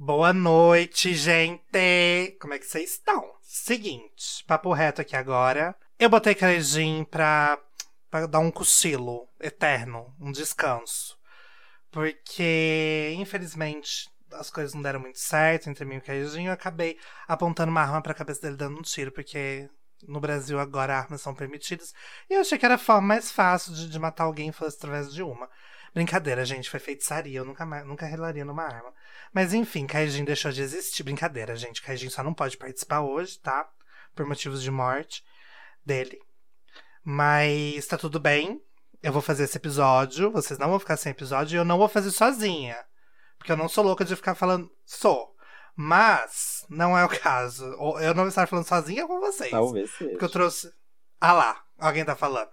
Boa noite, gente! Como é que vocês estão? Seguinte, papo reto aqui agora. Eu botei Carejim pra, pra dar um cochilo eterno, um descanso. Porque, infelizmente, as coisas não deram muito certo entre mim e o Carejim. Eu acabei apontando uma arma pra cabeça dele dando um tiro, porque no Brasil agora armas são permitidas. E eu achei que era a forma mais fácil de, de matar alguém fosse através de uma. Brincadeira, gente, foi feitiçaria, eu nunca, nunca relaria numa arma. Mas enfim, Kaijin deixou de existir. Brincadeira, gente. Kaijin só não pode participar hoje, tá? Por motivos de morte dele. Mas tá tudo bem. Eu vou fazer esse episódio. Vocês não vão ficar sem episódio. E eu não vou fazer sozinha. Porque eu não sou louca de ficar falando. Sou. Mas não é o caso. Eu não vou estar falando sozinha com vocês. Talvez seja. Porque eu trouxe. Ah lá, alguém tá falando.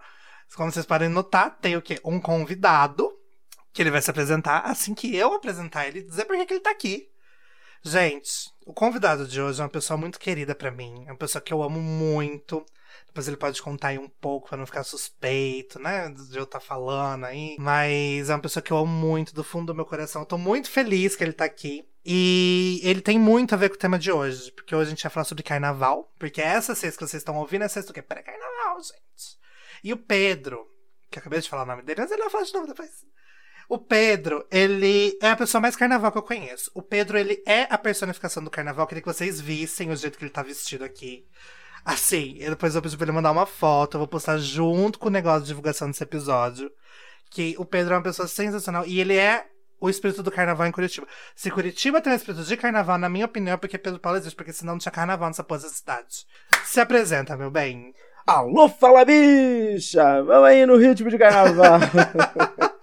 Como vocês podem notar, tem o quê? Um convidado que ele vai se apresentar assim que eu apresentar ele dizer por que ele tá aqui. Gente, o convidado de hoje é uma pessoa muito querida para mim, é uma pessoa que eu amo muito. Depois ele pode contar aí um pouco para não ficar suspeito, né, de eu estar tá falando aí. Mas é uma pessoa que eu amo muito do fundo do meu coração. Eu tô muito feliz que ele tá aqui. E ele tem muito a ver com o tema de hoje, porque hoje a gente vai falar sobre carnaval, porque essa sexta que vocês estão ouvindo é sexta o quê? Pré-carnaval, gente. E o Pedro, que eu acabei de falar o nome dele, mas ele vai falar de novo depois. O Pedro, ele é a pessoa mais carnaval que eu conheço. O Pedro, ele é a personificação do carnaval. Queria que vocês vissem o jeito que ele tá vestido aqui. Assim, depois eu pedi pra ele mandar uma foto. Eu vou postar junto com o negócio de divulgação desse episódio. Que o Pedro é uma pessoa sensacional. E ele é o espírito do carnaval em Curitiba. Se Curitiba tem um espírito de carnaval, na minha opinião, é porque Pedro Paulo existe. Porque senão não tinha carnaval nessa porra cidade. Se apresenta, meu bem. Alô, fala bicha! Vamos aí no ritmo de carnaval.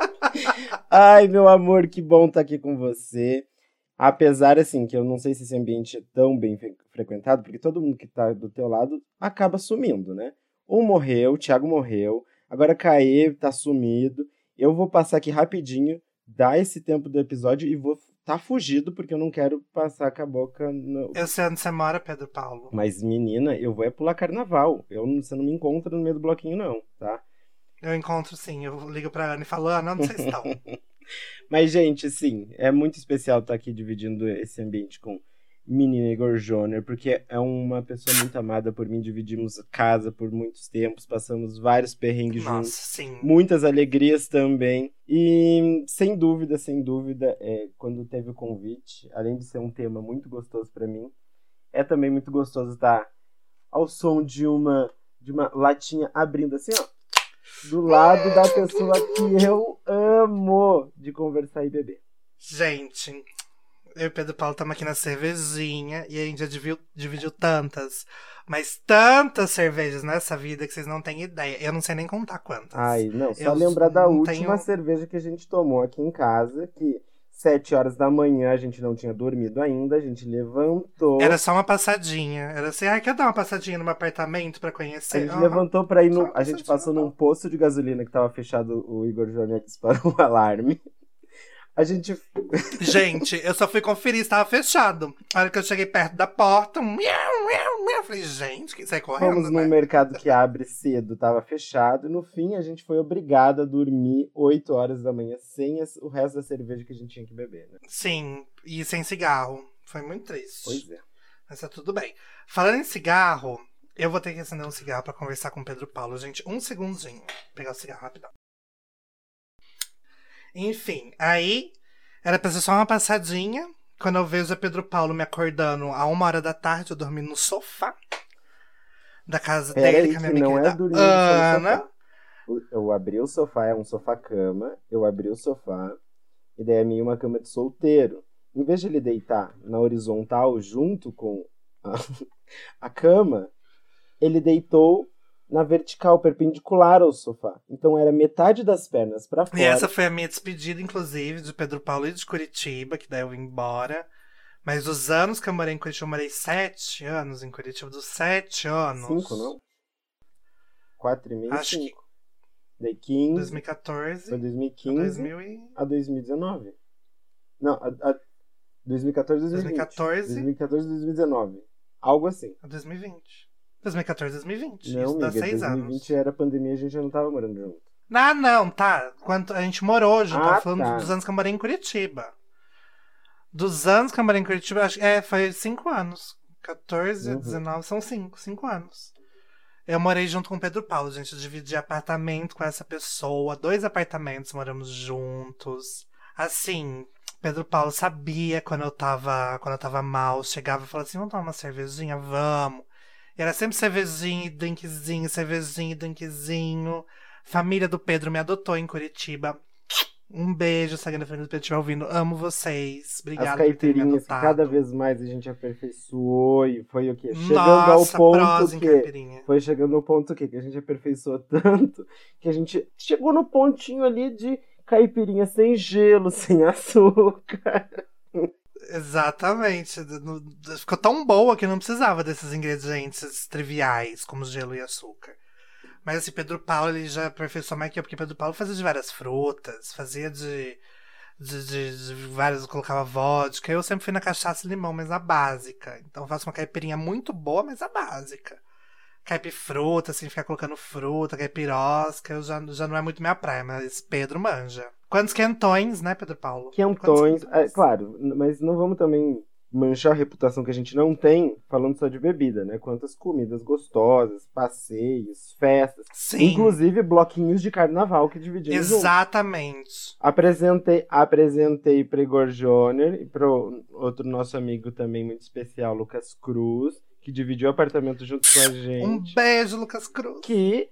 Ai, meu amor, que bom estar tá aqui com você. Apesar, assim, que eu não sei se esse ambiente é tão bem frequentado, porque todo mundo que tá do teu lado acaba sumindo, né? Um morreu, o Thiago morreu, agora Caê tá sumido. Eu vou passar aqui rapidinho, dar esse tempo do episódio e vou tá fugido porque eu não quero passar com a boca no... Eu sei onde você mora, Pedro Paulo. Mas, menina, eu vou é pular carnaval. Eu, você não me encontra no meio do bloquinho, não, tá? Eu encontro sim, eu ligo pra Ana e falo, Ana, onde vocês estão? Mas, gente, sim, é muito especial estar aqui dividindo esse ambiente com menina Igor Joner, porque é uma pessoa muito amada por mim, dividimos casa por muitos tempos, passamos vários perrengues Nossa, juntos, sim. muitas alegrias também, e sem dúvida, sem dúvida, é, quando teve o convite, além de ser um tema muito gostoso para mim, é também muito gostoso estar ao som de uma de uma latinha abrindo assim, ó, do lado da pessoa que eu amo de conversar e beber. Gente, eu e Pedro Paulo estamos aqui na cervejinha e a gente já dividiu, dividiu tantas, mas tantas cervejas nessa vida que vocês não têm ideia. Eu não sei nem contar quantas. Ai, não, só eu lembrar da última tenho... cerveja que a gente tomou aqui em casa, que Sete horas da manhã, a gente não tinha dormido ainda, a gente levantou. Era só uma passadinha. Era assim, ah, quer dar uma passadinha no meu apartamento para conhecer? A gente levantou pra ir no. A gente passou num posto de gasolina que tava fechado, o Igor Júnior disparou o alarme. A gente. Gente, eu só fui conferir se tava fechado. A hora que eu cheguei perto da porta, miau, miau, miau. Eu falei, gente, que sai correndo. Fomos né? no mercado que abre cedo, tava fechado. E no fim, a gente foi obrigado a dormir 8 horas da manhã sem o resto da cerveja que a gente tinha que beber, né? Sim, e sem cigarro. Foi muito triste. Pois é. Mas tá tudo bem. Falando em cigarro, eu vou ter que acender um cigarro para conversar com o Pedro Paulo. Gente, um segundinho. Vou pegar o cigarro rapidão. Enfim, aí era pra ser só uma passadinha. Quando eu vejo a Pedro Paulo me acordando a uma hora da tarde, eu dormi no sofá da casa Pera dele, aí, com a minha amiga não é dormir Ana. Eu abri o sofá, é um sofá-cama. Eu abri o sofá. E daí é meio uma cama de solteiro. Em vez de ele deitar na horizontal junto com a, a cama, ele deitou na vertical, perpendicular ao sofá. Então era metade das pernas para fora. E essa foi a minha despedida, inclusive, de Pedro Paulo e de Curitiba, que daí eu vim embora. Mas os anos que eu morei em Curitiba, eu morei sete anos em Curitiba, dos sete anos. Cinco, não? Quatro e meio, Acho cinco. Que... Daí 15. 2014. Foi 2015 a, 2000 e... a 2019. Não, a, a 2014 2020. 2014. 2014 2019. Algo assim. A 2020. 2014, 2020. Não, Isso amiga, dá seis 2020 anos. era pandemia, a gente já não tava morando junto. Ah, não, tá. Quanto a gente morou junto, ah, tava falando tá. dos anos que eu morei em Curitiba. Dos anos que eu morei em Curitiba, acho, é, foi cinco anos. 14, Uhum. 19, são cinco, cinco anos. Eu morei junto com o Pedro Paulo, gente. Eu dividi apartamento com essa pessoa. Dois apartamentos moramos juntos. Assim, Pedro Paulo sabia quando eu tava, quando eu tava mal. Chegava e falava assim: vamos tomar uma cervejinha? Vamos. E era sempre cervejinha e drinkzinho, cervejinha e drinkzinho. Família do Pedro me adotou em Curitiba. Um beijo, se alguém da família do Pedro estiver ouvindo. Amo vocês. Obrigada por ter me adotado. cada vez mais a gente aperfeiçoou e foi o quê? Chegando ao Nossa, ponto prosa em que foi chegando ao ponto que, que a gente aperfeiçoou tanto que a gente chegou no pontinho ali de caipirinha sem gelo, sem açúcar. Exatamente. Ficou tão boa que não precisava desses ingredientes triviais, como gelo e açúcar. Mas assim, Pedro Paulo ele já aperfeiçoou mais que porque Pedro Paulo fazia de várias frutas, fazia de, de, de, de várias, colocava vodka. Eu sempre fui na cachaça e limão, mas a básica. Então eu faço uma caipirinha muito boa, mas a básica. Caipifruta, assim, ficar colocando fruta, caipirosca, eu já, já não é muito minha praia, mas Pedro manja. Quantos quentões, né, Pedro Paulo? Quentões, é, claro, mas não vamos também manchar a reputação que a gente não tem falando só de bebida, né? Quantas comidas gostosas, passeios, festas, Sim. inclusive bloquinhos de carnaval que dividimos juntos. Exatamente. Apresentei, apresentei para Igor Joner e para outro nosso amigo também muito especial, Lucas Cruz, que dividiu apartamento junto com a gente. Um beijo, Lucas Cruz. Que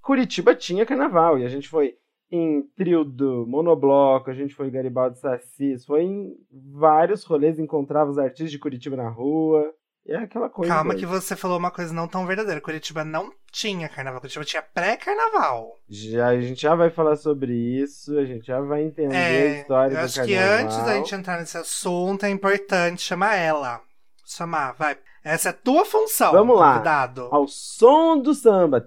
Curitiba tinha carnaval e a gente foi em trio do Monobloco, a gente foi em Garibaldi Sassis, foi em vários rolês, encontrava os artistas de Curitiba na rua. E é aquela coisa. Calma que você falou uma coisa não tão verdadeira. Curitiba não tinha carnaval. Curitiba tinha pré-carnaval. Já, a gente já vai falar sobre isso, a gente já vai entender a É, história eu do acho carnaval. que antes da gente entrar nesse assunto, é importante chamar ela. Chamar, vai. Essa é a tua função, Vamos lá. convidado. Ao som do samba.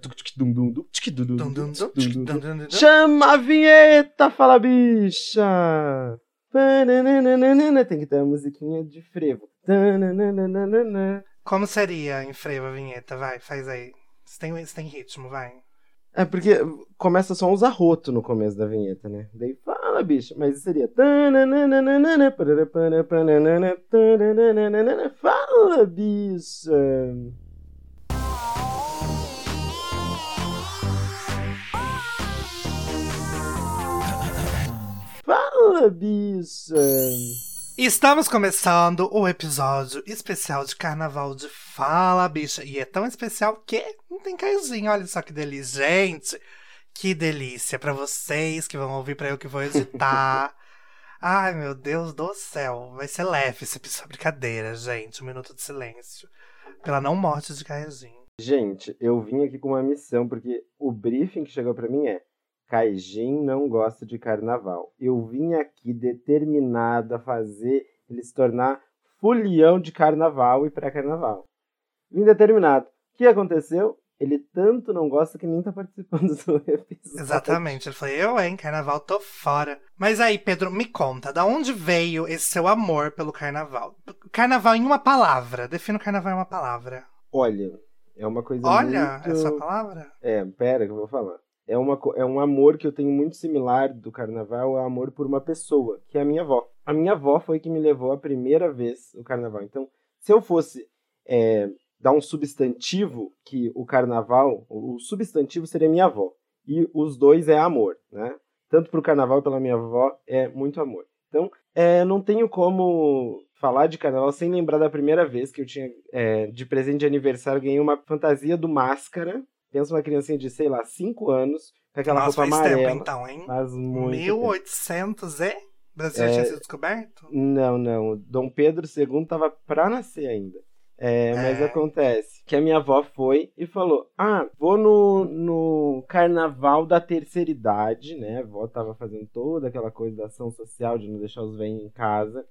Chama a vinheta, fala bicha! Tem que ter a musiquinha de frevo. Como seria em frevo a vinheta? Vai, faz aí. Você tem, você tem ritmo, vai. É porque começa só uns arrotos no começo da vinheta, né? Daí fala, bicha. Mas seria. tananana, para. Fala, bicha! Fala, bicha! Estamos começando o episódio especial de Carnaval de Fala, bicha. E é tão especial que não tem caizinho. Olha só que delícia. Gente, que delícia pra vocês que vão ouvir, pra eu que vou editar. Ai, meu Deus do céu. Vai ser leve esse episódio. Brincadeira, gente. Um minuto de silêncio. Pela não morte de caizinho. Gente, eu vim aqui com uma missão, porque o briefing que chegou pra mim é Kaijin não gosta de carnaval. Eu vim aqui determinado a fazer ele se tornar fulião de carnaval e pré-carnaval. Vim determinado. O que aconteceu? Ele tanto não gosta que nem tá participando do episódio. Exatamente. Ele falou, eu, hein, carnaval, tô fora. Mas aí, Pedro, me conta, da onde veio esse seu amor pelo carnaval? Carnaval em uma palavra. Defina o carnaval em uma palavra. Olha, é uma coisa Olha, muito... é sua palavra? É, pera que eu vou falar. É, uma, é um amor que eu tenho muito similar do carnaval, é o amor por uma pessoa, que é a minha avó. A minha avó foi que me levou a primeira vez o carnaval. Então, se eu fosse é, dar um substantivo, que o carnaval, o o substantivo seria minha avó. E os dois é amor, né? Tanto pro carnaval pela minha avó é muito amor. Então, é, não tenho como falar de carnaval sem lembrar da primeira vez que eu tinha, é, de presente de aniversário, ganhei uma fantasia do Máscara. Pensa uma criancinha de, sei lá, 5 anos, com aquela Nossa, roupa faz amarela. tempo então, hein? Faz muito tempo. 1800 e? O Brasil É. tinha sido descoberto? Não, não. Dom Pedro II tava pra nascer ainda. É, mas É. acontece que a minha avó foi e falou: Ah, vou no, no carnaval da terceira idade, né? A avó tava fazendo toda aquela coisa da ação social de não deixar os velhos em casa.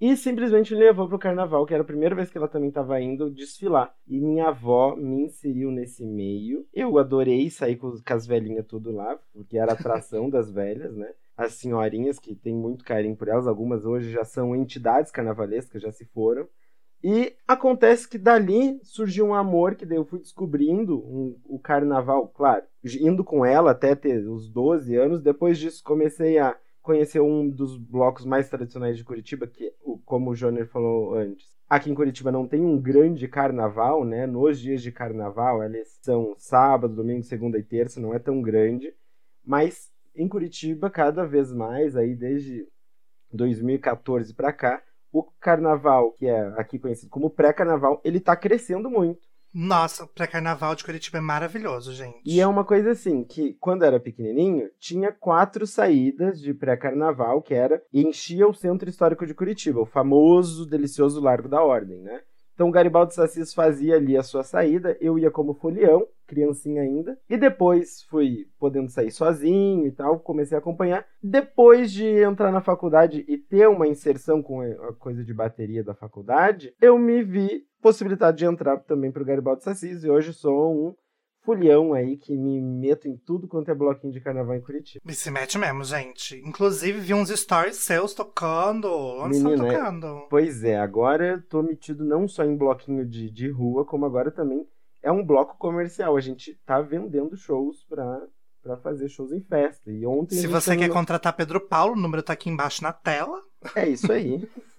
E simplesmente me levou pro carnaval, que era a primeira vez que ela também tava indo desfilar. E minha avó me inseriu nesse meio. Eu adorei sair com, com as velhinhas tudo lá, porque era a atração das velhas, né? As senhorinhas que tem muito carinho por elas, algumas hoje já são entidades carnavalescas, já se foram. E acontece que dali surgiu um amor que daí eu fui descobrindo um- o carnaval, claro, indo com ela até ter os 12 anos. Depois disso comecei a conheceu um dos blocos mais tradicionais de Curitiba, que, como o Joner falou antes, aqui em Curitiba não tem um grande carnaval, né? Nos dias de carnaval, eles são sábado, domingo, segunda e terça, não é tão grande, mas em Curitiba, cada vez mais, aí desde 2014 para cá, o carnaval, que é aqui conhecido como pré-carnaval, ele tá crescendo muito. Nossa, o pré-carnaval de Curitiba é maravilhoso, gente. E é uma coisa assim, que quando era pequenininho, tinha quatro saídas de pré-carnaval, que era enchia o centro histórico de Curitiba, o famoso, delicioso Largo da Ordem, né? Então Garibaldi Sassis fazia ali a sua saída, eu ia como folião, criancinha ainda, e depois fui podendo sair sozinho e tal, comecei a acompanhar. Depois de entrar na faculdade e ter uma inserção com a coisa de bateria da faculdade, eu me vi possibilidade de entrar também para o Garibaldi Sassis e hoje sou um folião aí que me meto em tudo quanto é bloquinho de carnaval em Curitiba. Me se mete mesmo, gente. Inclusive, vi uns stories seus tocando. Onde Menina, estão tocando? Pois é, agora tô metido não só em bloquinho de, de rua, como agora também é um bloco comercial. A gente tá vendendo shows pra, pra fazer shows em festa. E ontem. Se você quer contratar Pedro Paulo, o número tá aqui embaixo na tela. É isso aí.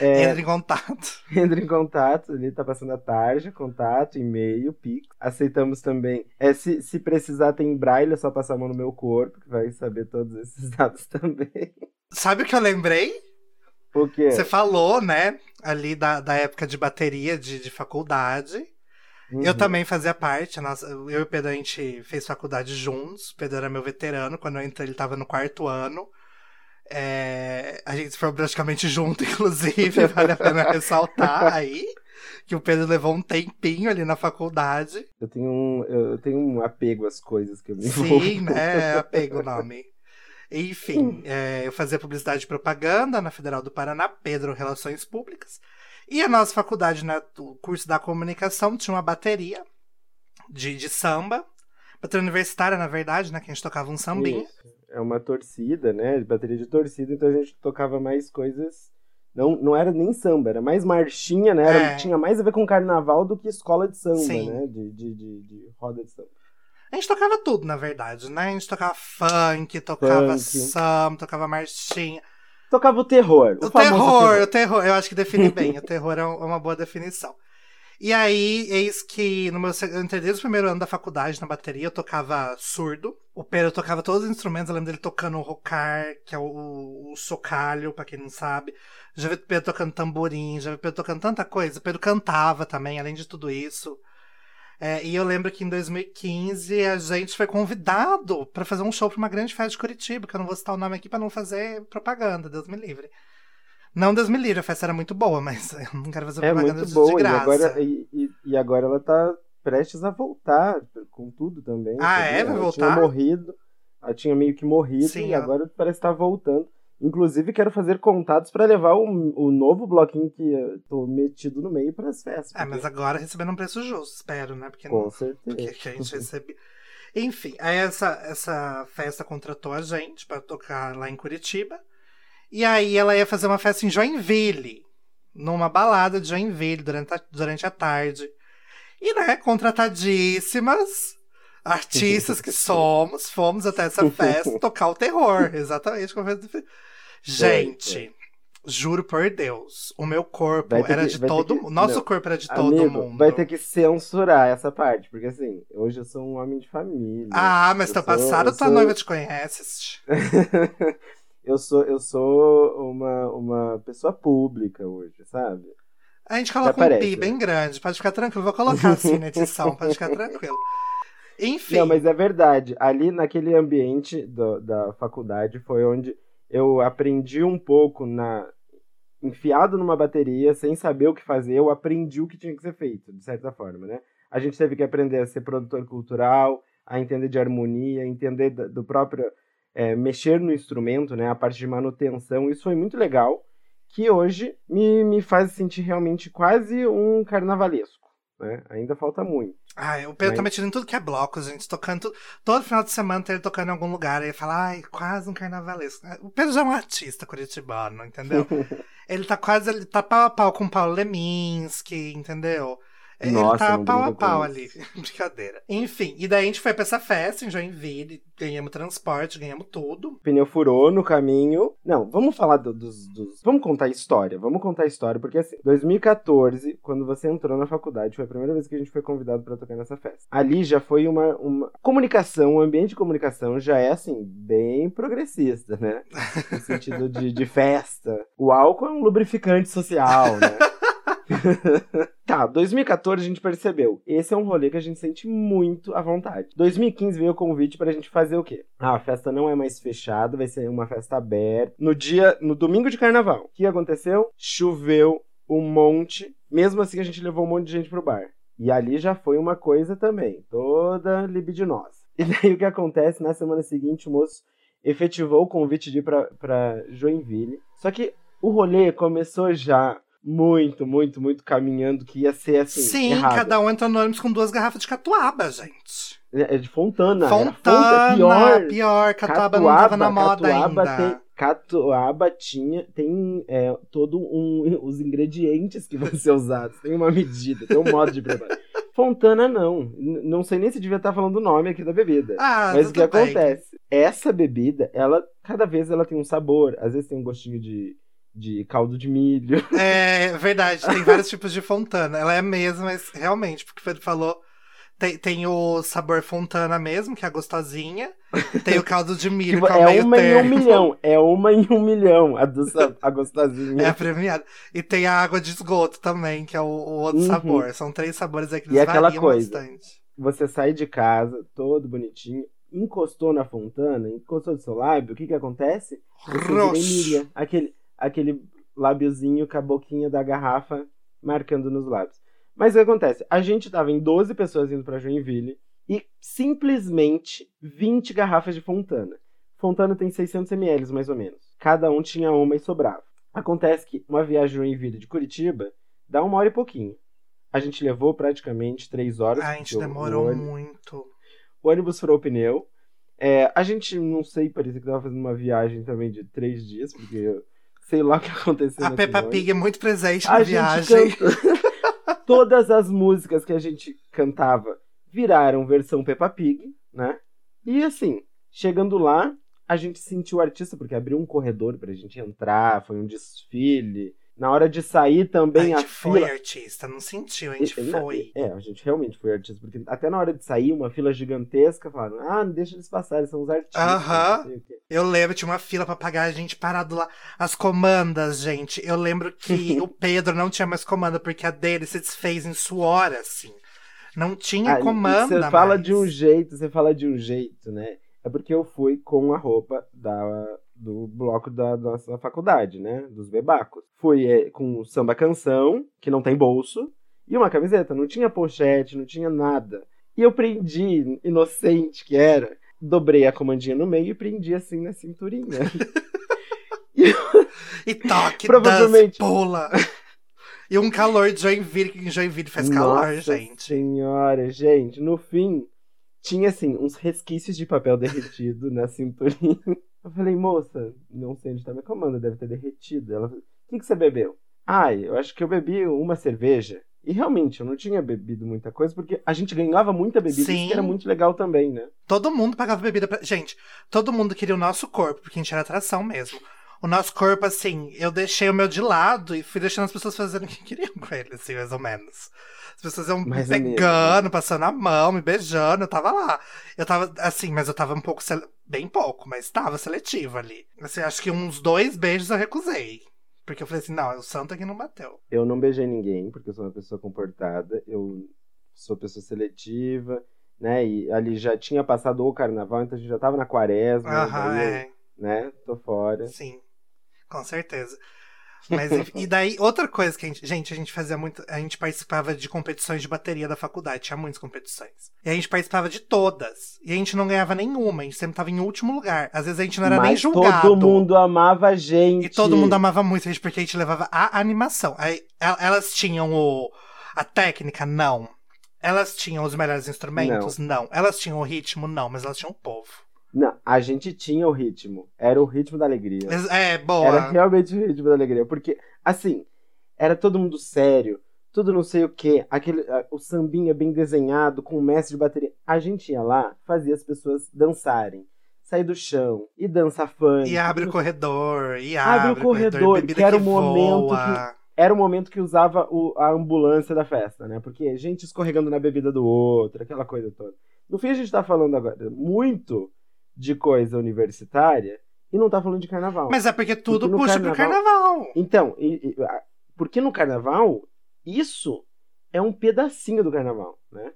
É, entra em contato. Entra em contato, ele tá passando a tarja, contato, e-mail, pix. Aceitamos também. É, se, se precisar, tem braille, é só passar a mão no meu corpo, que vai saber todos esses dados também. Sabe o que eu lembrei? O quê? Você falou, né, ali da, da época de bateria de, de faculdade. Uhum. Eu também fazia parte, nossa, eu e o Pedro a gente fez faculdade juntos. O Pedro era meu veterano, quando eu entrei ele tava no quarto ano. É, a gente foi praticamente junto, inclusive, vale a pena ressaltar aí. Que o Pedro levou um tempinho ali na faculdade. Eu tenho um, eu tenho um apego às coisas que eu me envolvo. Sim, né? Apego o nome. Enfim, é, eu fazia publicidade e propaganda na Federal do Paraná, Pedro Relações Públicas. E a nossa faculdade, né, o curso da comunicação, tinha uma bateria de, de samba. Bateria universitária, na verdade, né? Que a gente tocava um sambinho. Isso é uma torcida, né? Bateria de torcida, então a gente tocava mais coisas. Não, não era nem samba, era mais marchinha, né? Era, é. Tinha mais a ver com carnaval do que escola de samba, Sim. né? De, de, de, de, roda de samba. A gente tocava tudo, na verdade, né? A gente tocava funk, tocava funk. samba, tocava marchinha. Tocava o terror. O, o terror, terror, o terror. Eu acho que define bem. o terror é uma boa definição. E aí, eis que no meu, o primeiro ano da faculdade na bateria, eu tocava surdo. O Pedro tocava todos os instrumentos, eu lembro dele tocando o rocar, que é o, o socalho, pra quem não sabe. Já vi o Pedro tocando tamborim, já vi o Pedro tocando tanta coisa. O Pedro cantava também, além de tudo isso. É, e eu lembro que em 2015 a gente foi convidado para fazer um show para uma grande festa de Curitiba, que eu não vou citar o nome aqui para não fazer propaganda, Deus me livre. Não Deus me livre, a festa era muito boa, mas eu não quero fazer é propaganda muito boa, de graça. E agora, e, e, agora ela tá prestes a voltar com tudo também. Ah, é? Vai ela voltar? Tinha morrido, ela tinha meio que morrido Sim, e agora parece estar tá voltando. Inclusive, quero fazer contatos para levar o, o novo bloquinho que eu tô metido no meio para as festas. É, porque... mas agora recebendo um preço justo, espero, né? Porque Com não, certeza. Porque a gente recebe. Enfim, aí essa, essa festa contratou a gente para tocar lá em Curitiba. E aí ela ia fazer uma festa em Joinville, numa balada de Joinville durante a, durante a tarde. E, né, contratadíssimas, artistas que somos, fomos até essa festa tocar o terror. Exatamente Gente, juro por Deus, o meu corpo era que, de todo mundo. Nosso não, corpo era de todo amigo, mundo. Vai ter que censurar essa parte, porque assim, hoje eu sou um homem de família. Ah, mas teu passado tua sou... noiva te conhece. eu sou, eu sou uma, uma pessoa pública hoje, sabe? A gente coloca um pi bem grande, pode ficar tranquilo. Vou colocar assim na edição, pode ficar tranquilo. Enfim. Não, mas é verdade. Ali naquele ambiente do, da faculdade foi onde eu aprendi um pouco na enfiado numa bateria, sem saber o que fazer, eu aprendi o que tinha que ser feito, de certa forma, né? A gente teve que aprender a ser produtor cultural, a entender de harmonia, entender do próprio é, mexer no instrumento, né, a parte de manutenção, isso foi muito legal, que hoje me, me faz sentir realmente quase um carnavalesco. Né? Ainda falta muito. Ah, o Pedro mas... tá metido em tudo que é bloco, gente, tocando. Todo final de semana tem ele tocando em algum lugar. Aí ele fala, ai, quase um carnavalesco. O Pedro já é um artista curitibano, entendeu? ele tá quase. Ele tá pau a pau com o Paulo Leminski, entendeu? Ele Nossa, tá não pau a pau ali. Brincadeira. Enfim, e daí a gente foi pra essa festa em Joinville, ganhamos transporte, ganhamos tudo. O pneu furou no caminho. Não, vamos falar do- dos, dos. Vamos contar a história. Vamos contar a história, porque assim, 2014, quando você entrou na faculdade, foi a primeira vez que a gente foi convidado pra tocar nessa festa. Ali já foi uma, uma. Comunicação, o ambiente de comunicação já é assim, bem progressista, né? No sentido de, de festa. O álcool é um lubrificante social, né? Tá, 2014 a gente percebeu. Esse é um rolê que a gente sente muito à vontade. 2015 veio o convite pra gente fazer o quê? Ah, a festa não é mais fechada, vai ser uma festa aberta. No dia, no domingo de carnaval. O que aconteceu? Choveu um monte. Mesmo assim, a gente levou um monte de gente pro bar. E ali já foi uma coisa também, toda libidinosa. E daí o que acontece? Na semana seguinte, o moço efetivou o convite de ir pra, pra Joinville. Só que o rolê começou já muito, muito, muito caminhando que ia ser assim. Sim, errado. cada um entrou no ônibus com duas garrafas de catuaba, gente. É de Fontana. era Fontana, Fonta, pior. pior, catuaba não tava na moda Catuaba ainda. Tem, catuaba tinha, tem é, todo um. Os ingredientes que vão ser usados. Tem uma medida, tem um modo de preparar. Fontana não. Não sei nem se devia estar falando o nome aqui da bebida. Ah, Mas o que bem. acontece? Essa bebida, ela, cada vez ela tem um sabor. Às vezes tem um gostinho de, de caldo de milho. É verdade, tem vários tipos de Fontana. Ela é a mesma, mas realmente, porque o Pedro falou. Tem, tem o sabor Fontana mesmo, que é a gostosinha. Tem o caldo de milho, que é o é meio uma em um termo. milhão. É uma em um milhão. A, do, a gostosinha. É a premiada. E tem a água de esgoto também, que é o, o outro Uhum. sabor. São três sabores aí que eles E aquela coisa, bastante. você sai de casa, todo bonitinho, encostou na fontana, encostou do seu lábio, o que que acontece? Roxo. Aquele, aquele lábiozinho com a boquinha da garrafa marcando nos lábios. Mas o que acontece? A gente tava em 12 pessoas indo pra Joinville e simplesmente 20 garrafas de Fontana. Fontana tem 600 ml, mais ou menos. Cada um tinha uma e sobrava. Acontece que uma viagem de Joinville de Curitiba dá uma hora e pouquinho. A gente levou praticamente três horas. A gente demorou muito. o ônibus furou o pneu. É, a gente, não sei, parecia que tava fazendo uma viagem também de três dias, porque sei lá o que aconteceu A Peppa ônibus. Pig é muito presente A na gente viagem. canta- Todas as músicas que a gente cantava viraram versão Peppa Pig, né? E assim, chegando lá, a gente sentiu o artista, porque abriu um corredor pra gente entrar, foi um desfile. Na hora de sair também a a, gente foi fila. artista, não sentiu, a gente e- foi. É, a gente realmente foi artista, porque até na hora de sair, uma fila gigantesca, falaram, ah, não deixa eles passarem, são os artistas. Aham. Eu lembro, tinha uma fila pra pagar, a gente parado lá. As comandas, gente. Eu lembro que o Pedro não tinha mais comanda, porque a dele se desfez em suor, assim. Não tinha Ah, comanda. Você fala mais. de um jeito, você fala de um jeito, né? É porque eu fui com a roupa da, do bloco da nossa faculdade, né? Dos bebacos. Fui é, com samba canção, que não tem bolso, e uma camiseta. Não tinha pochete, não tinha nada. E eu prendi, inocente que era, dobrei a comandinha no meio e prendi assim na cinturinha. E toque, Provavelmente- dança, pula. E um calor de Joinville, que em Joinville faz calor, Nossa gente. senhora, gente. No fim, tinha assim, uns resquícios de papel derretido na cinturinha. Eu falei, moça, não sei onde tá minha comanda, deve ter derretido. Ela falou, o que, que você bebeu? Ai, eu acho que eu bebi uma cerveja. E realmente, eu não tinha bebido muita coisa, porque a gente ganhava muita bebida, isso Sim. que era muito legal também, né? Todo mundo pagava bebida pra. Gente, todo mundo queria o nosso corpo, porque a gente era atração mesmo. O nosso corpo, assim, eu deixei o meu de lado e fui deixando as pessoas fazendo o que queriam com ele, assim, mais ou menos. As pessoas iam me Mais ou menos, pegando, passando a mão, me beijando, eu tava lá. Eu tava, assim, mas eu tava um pouco, bem pouco, mas tava seletivo ali. Assim, acho que uns dois beijos eu recusei. Porque eu falei assim, não, o santo aqui não bateu. Eu não beijei ninguém, porque eu sou uma pessoa comportada. Eu sou pessoa seletiva, né? E ali já tinha passado o carnaval, então a gente já tava na quaresma. Aham, é. né? Tô fora. Sim, com certeza. Mas, enfim, e daí, outra coisa que a gente. Gente, a gente fazia muito. A gente participava de competições de bateria da faculdade, tinha muitas competições. E a gente participava de todas. E a gente não ganhava nenhuma, a gente sempre tava em último lugar. Às vezes a gente não era nem Mas julgado. todo mundo amava a gente. E todo mundo amava muito a gente, porque a gente levava a animação. Aí, el- elas tinham o, a técnica? Não. Elas tinham os melhores instrumentos? Não. Elas tinham o ritmo? Não, mas elas tinham o povo. Não, a gente tinha o ritmo. Era o ritmo da alegria. É, boa. Era realmente o ritmo da alegria. Porque, assim, era todo mundo sério, tudo não sei o que, aquele, o sambinha bem desenhado, com o mestre de bateria. A gente ia lá, fazia as pessoas dançarem. Sair do chão e dançar funk. E abre o corredor, e abre, abre o corredor, que era o momento que era o momento que usava o, a ambulância da festa, né? Porque gente escorregando na bebida do outro, aquela coisa toda. No fim, a gente tá falando agora muito de coisa universitária e não tá falando de carnaval. Mas é porque tudo porque puxa carnaval... pro carnaval. Então, e, e, porque no carnaval isso é um pedacinho do carnaval, né?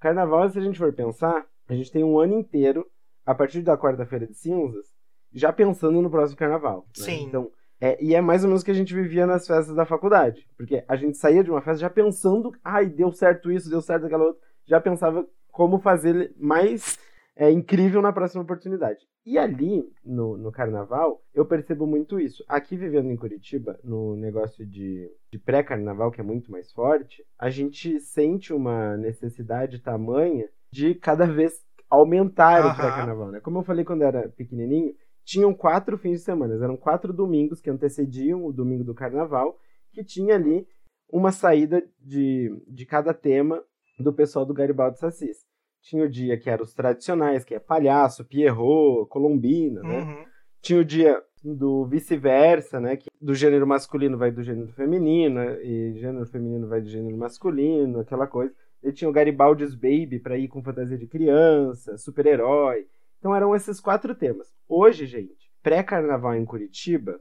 Carnaval, se a gente for pensar, a gente tem um ano inteiro, a partir da quarta-feira de cinzas, já pensando no próximo carnaval. Né? Sim. Então, é, e é mais ou menos o que a gente vivia nas festas da faculdade. Porque a gente saía de uma festa já pensando, ai, deu certo isso, deu certo aquela outra. Já pensava como fazer mais é, incrível na próxima oportunidade. E ali, no, no carnaval, eu percebo muito isso. Aqui, vivendo em Curitiba, no negócio de, de pré-carnaval, que é muito mais forte, a gente sente uma necessidade tamanha de cada vez aumentar uhum. o pré-carnaval, né? Como eu falei quando eu era pequenininho, tinham quatro fins de semana, eram quatro domingos que antecediam o domingo do carnaval, que tinha ali uma saída de, de cada tema do pessoal do Garibaldi Sassis. Tinha o dia que eram os tradicionais, que é palhaço, Pierrot, Colombina, né? Uhum. Tinha o dia do vice-versa, né? Que do gênero masculino vai do gênero feminino, e gênero feminino vai do gênero masculino, aquela coisa. E tinha o Garibaldi's Baby para ir com fantasia de criança, super-herói. Então eram esses quatro temas. Hoje, gente, pré-carnaval em Curitiba,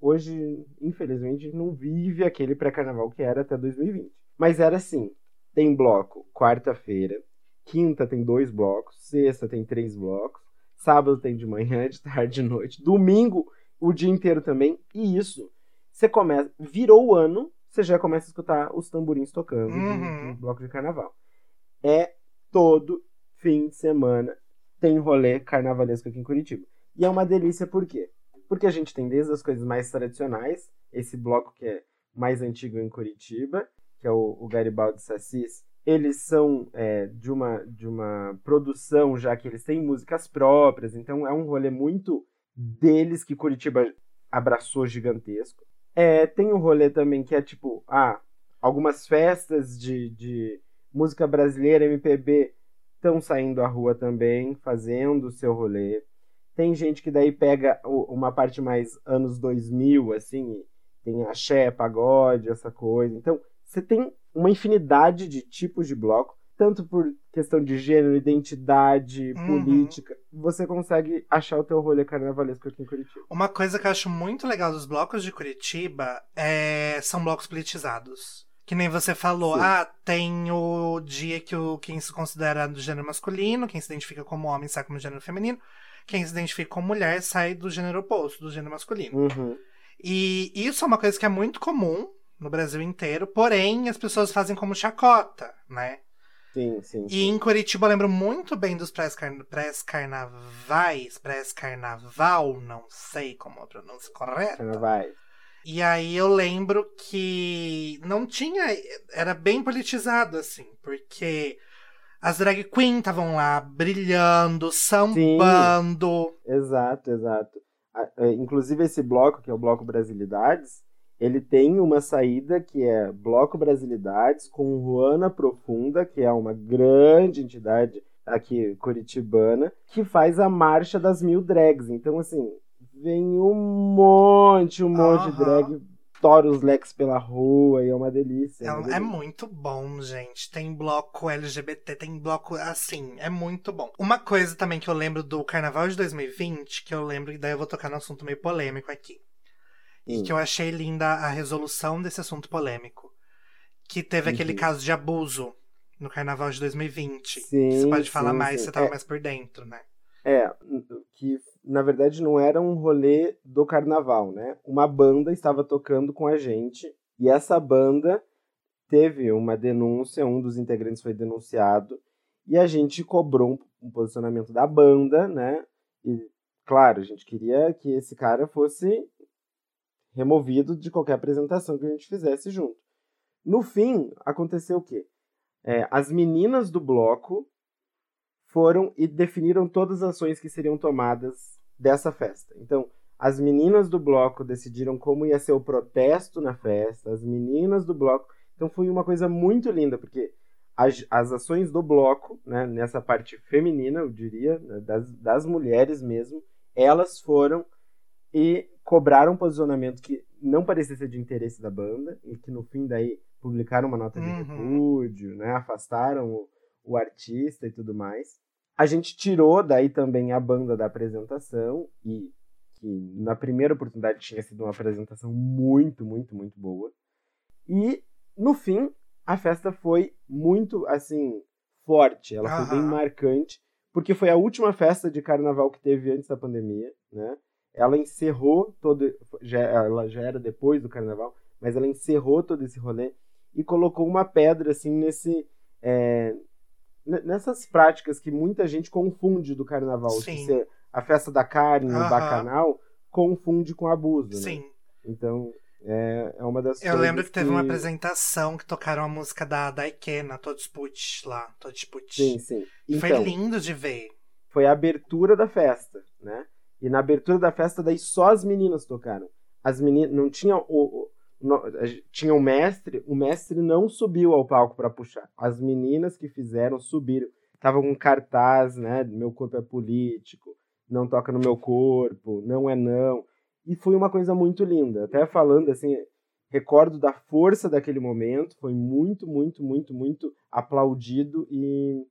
hoje, infelizmente, não vive aquele pré-carnaval que era até 2020. Mas era assim: tem bloco quarta-feira, Quinta tem dois blocos, sexta tem três blocos, sábado tem de manhã, de tarde, de noite, domingo o dia inteiro também. E isso, você começa, virou o ano, você já começa a escutar os tamborins tocando uhum. no bloco de carnaval. É todo fim de semana tem rolê carnavalesco aqui em Curitiba. E é uma delícia por quê? Porque a gente tem desde as coisas mais tradicionais, esse bloco que é mais antigo em Curitiba, que é o, o Garibaldi Sassis, eles são é, de, uma, de uma produção já que eles têm músicas próprias, então é um rolê muito deles que Curitiba abraçou gigantesco. É, tem um rolê também que é tipo, ah, algumas festas de, de música brasileira, MPB, estão saindo à rua também, fazendo o seu rolê. Tem gente que daí pega uma parte mais anos 2000, assim, tem axé, pagode, essa coisa. Então, você tem uma infinidade de tipos de bloco, tanto por questão de gênero, identidade, uhum. política, você consegue achar o teu rolê carnavalesco aqui em Curitiba. Uma coisa que eu acho muito legal dos blocos de Curitiba é... são blocos politizados. Que nem você falou, Sim. ah, tem o dia que o, quem se considera do gênero masculino, quem se identifica como homem sai como gênero feminino, quem se identifica como mulher sai do gênero oposto, do gênero masculino. Uhum. E isso é uma coisa que é muito comum no Brasil inteiro, porém as pessoas fazem como chacota, né? Sim, sim. E em Curitiba eu lembro muito bem dos pré-carnavais, pré-carnaval, não sei como a pronúncia correta. Carnavais. E aí eu lembro que não tinha. Era bem politizado, assim, porque as drag queens estavam lá brilhando, sambando. Sim, exato, exato. É, inclusive esse bloco, que é o Bloco Brasilidades, ele tem uma saída que é Bloco Brasilidades com Ruana Profunda, que é uma grande entidade aqui curitibana, que faz a marcha das mil drags. Então, assim, vem um monte, um monte uhum. de drag, tora os leques pela rua e é uma delícia. É, uma é, muito bom, gente. Tem bloco LGBT, tem bloco assim, é muito bom. Uma coisa também que eu lembro do Carnaval de 2020, que eu lembro, e daí eu vou tocar no assunto meio polêmico aqui e que eu achei linda a resolução desse assunto polêmico. Que teve uhum. aquele caso de abuso no carnaval de 2020. Sim, você pode falar sim, mais, sim. você tava é, mais por dentro, né? É, que na verdade não era um rolê do carnaval, né? Uma banda estava tocando com a gente e essa banda teve uma denúncia, um dos integrantes foi denunciado e a gente cobrou um, um posicionamento da banda, né? E claro, a gente queria que esse cara fosse removido de qualquer apresentação que a gente fizesse junto. No fim, aconteceu o quê? É, as meninas do bloco foram e definiram todas as ações que seriam tomadas dessa festa. Então, as meninas do bloco decidiram como ia ser o protesto na festa, as meninas do bloco. Então foi uma coisa muito linda, porque as, as ações do bloco, né, nessa parte feminina, eu diria, né, das, das mulheres mesmo, elas foram e cobraram um posicionamento que não parecia ser de interesse da banda, e que no fim daí publicaram uma nota de Uhum. repúdio, né, afastaram o, o artista e tudo mais. A gente tirou daí também a banda da apresentação, e que na primeira oportunidade tinha sido uma apresentação muito, muito, muito boa. E no fim, a festa foi muito assim forte, ela foi bem marcante, porque foi a última festa de carnaval que teve antes da pandemia, né? Ela encerrou todo, já, ela já era depois do carnaval, mas ela encerrou todo esse rolê e colocou uma pedra assim nesse é, nessas práticas que muita gente confunde do carnaval, de Sim. a festa da carne, o Aham. bacanal, confunde com abuso, né? Sim. Então, é, é uma das Eu lembro que teve uma apresentação que tocaram a música da, da Ikena, Todsput lá, Todsput. Sim, sim. Foi Então, lindo de ver. foi a abertura da festa, né? E na abertura da festa, daí só as meninas tocaram. As meninas não tinha o, o tinha o mestre, o mestre não subiu ao palco para puxar. As meninas que fizeram subiram, estavam com cartaz, né? Meu corpo é político, não toca no meu corpo, não é não. E foi uma coisa muito linda. Até falando assim, recordo da força daquele momento, foi muito, muito, muito, muito aplaudido e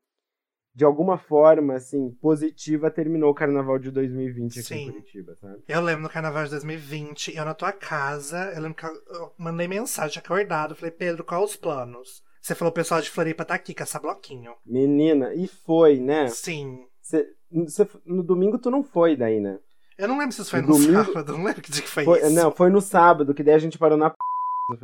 de alguma forma, assim, positiva, terminou o carnaval de 2020 aqui Sim. em Curitiba, sabe? Eu lembro no carnaval de 2020, eu na tua casa, eu lembro que eu, mandei mensagem acordado, falei, Pedro, qual os planos? Você falou, o pessoal de Floripa tá aqui, caçar bloquinho. Menina, e foi, né? Sim. Cê- cê- no domingo tu não foi daí, né? Eu não lembro se isso foi No no domingo- sábado, não lembro que dia que foi, Foi- isso. não, foi no sábado, que daí a gente parou na p...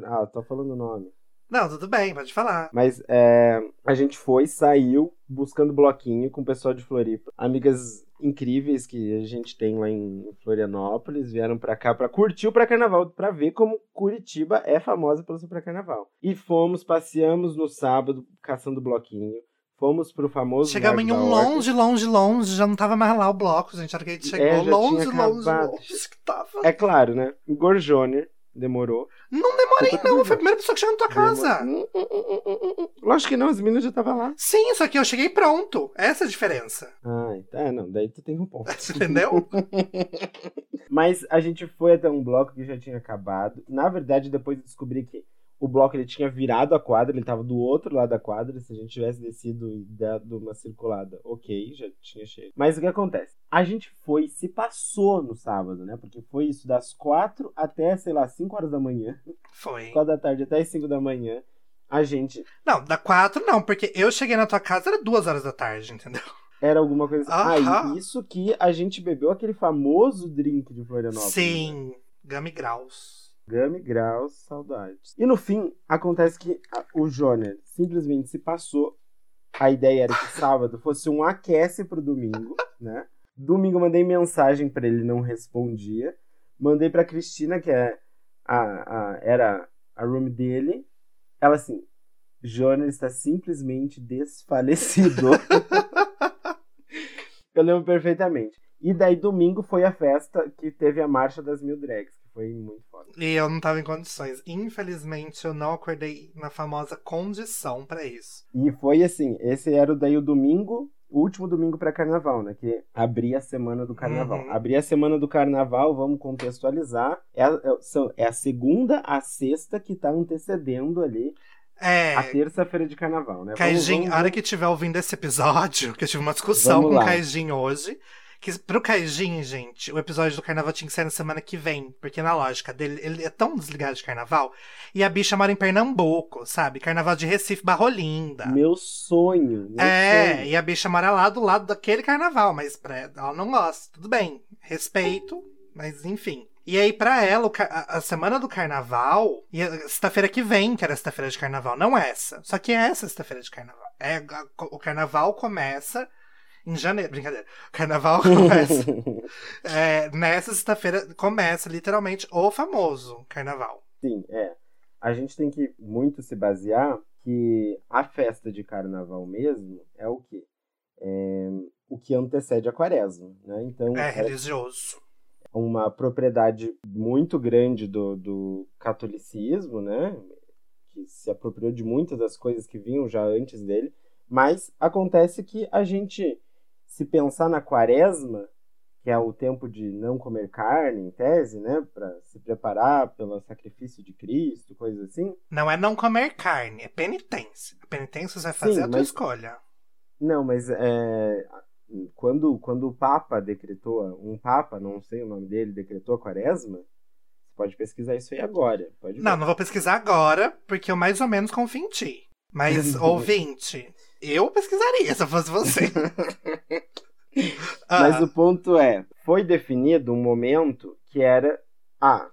Ah, tô falando o nome. Não, tudo bem, pode falar. Mas é, a gente foi, saiu, buscando bloquinho com o pessoal de Floripa. Amigas incríveis que a gente tem lá em Florianópolis vieram pra cá pra curtir o pré-carnaval, pra ver como Curitiba é famosa pelo seu pré-carnaval. E fomos, passeamos no sábado, caçando bloquinho. Fomos pro famoso. Chegamos em um longe, longe, longe, já não tava mais lá o bloco, gente. A hora que a gente chegou, É, longe, longe, longe que tava. É claro, né? Gorjoner demorou. Não demorei, não. do Foi a primeira pessoa que chegou na tua casa. Hum, hum, hum, hum. Lógico que não, as meninas já estavam lá. Sim, só que eu cheguei pronto. Essa é a diferença. Ah, é, não, daí tu tem um ponto. Entendeu? Mas a gente foi até um bloco que já tinha acabado. Na verdade, depois eu descobri que o bloco ele tinha virado a quadra, ele tava do outro lado da quadra. Se a gente tivesse descido e dado uma circulada, ok, já tinha chego. Mas o que acontece? A gente foi, se passou no sábado, né? Porque foi isso das quatro até, sei lá, 5 horas da manhã. Foi. quatro da tarde até as 5 da manhã. A gente Não, da quatro não, porque eu cheguei na tua casa era duas horas da tarde, entendeu? era alguma coisa. Ah, Aham. e isso que a gente bebeu aquele famoso drink de Florianópolis. né? Sim, Gummy Graus. Gami Graus, saudades. E no fim, acontece que o Joner simplesmente se passou. A ideia era que sábado fosse um aquece pro domingo, né? Domingo mandei mensagem pra ele, não respondia. Mandei pra Cristina, que é a, a- era a room dele. Ela assim, Joner está simplesmente desfalecido. eu lembro perfeitamente. E daí domingo foi a festa que teve a marcha das mil drags, foi muito foda. E eu não tava em condições. Infelizmente, eu não acordei na famosa condição pra isso. E foi assim, esse era o daí o domingo, o último domingo para carnaval, né? Que abria a semana do carnaval. Uhum. Abria a semana do carnaval, vamos contextualizar. É, a- é- é a segunda a sexta que tá antecedendo ali É. a terça-feira de carnaval, né? Vamos- Kaijin, vamos- a hora que estiver ouvindo esse episódio, que eu tive uma discussão Vamos com o lá. Kaijin hoje. Que pro Kaijin, gente, o episódio do carnaval tinha que sair na semana que vem. Porque na lógica dele, ele é tão desligado de carnaval. E a bicha mora em Pernambuco, sabe? Carnaval de Recife, Barrolinda. Meu sonho. Meu É, sonho. e a bicha mora lá do lado daquele carnaval, mas pra ela não gosta. Tudo bem, respeito, mas enfim. E aí, pra ela, a, semana do carnaval, e sexta-feira que vem, que era a sexta-feira de carnaval, não essa. Só que é essa sexta-feira de carnaval. É, o carnaval começa em janeiro. Brincadeira. Carnaval começa. é, nessa sexta-feira começa literalmente o famoso carnaval. Sim, é. A gente tem que muito se basear que a festa de carnaval mesmo é o quê? É o que antecede a quaresma, né? Então, É é religioso. uma propriedade muito grande do, do catolicismo, né? que se apropriou de muitas das coisas que vinham já antes dele, mas acontece que a gente, se pensar na quaresma, que é o tempo de não comer carne, em tese, né, para se preparar pelo sacrifício de Cristo, coisa assim. Não é não comer carne, é penitência. A penitência você vai fazer Sim, a tua mas... escolha. Não, mas é, quando, quando o Papa decretou, um Papa, não sei o nome dele, decretou a quaresma, você pode pesquisar isso aí agora. Não, não vou pesquisar agora, porque eu mais ou menos confio em ti. Mas, ouvinte, eu pesquisaria se eu fosse você. Mas ah. o ponto é, foi definido um momento que era ah,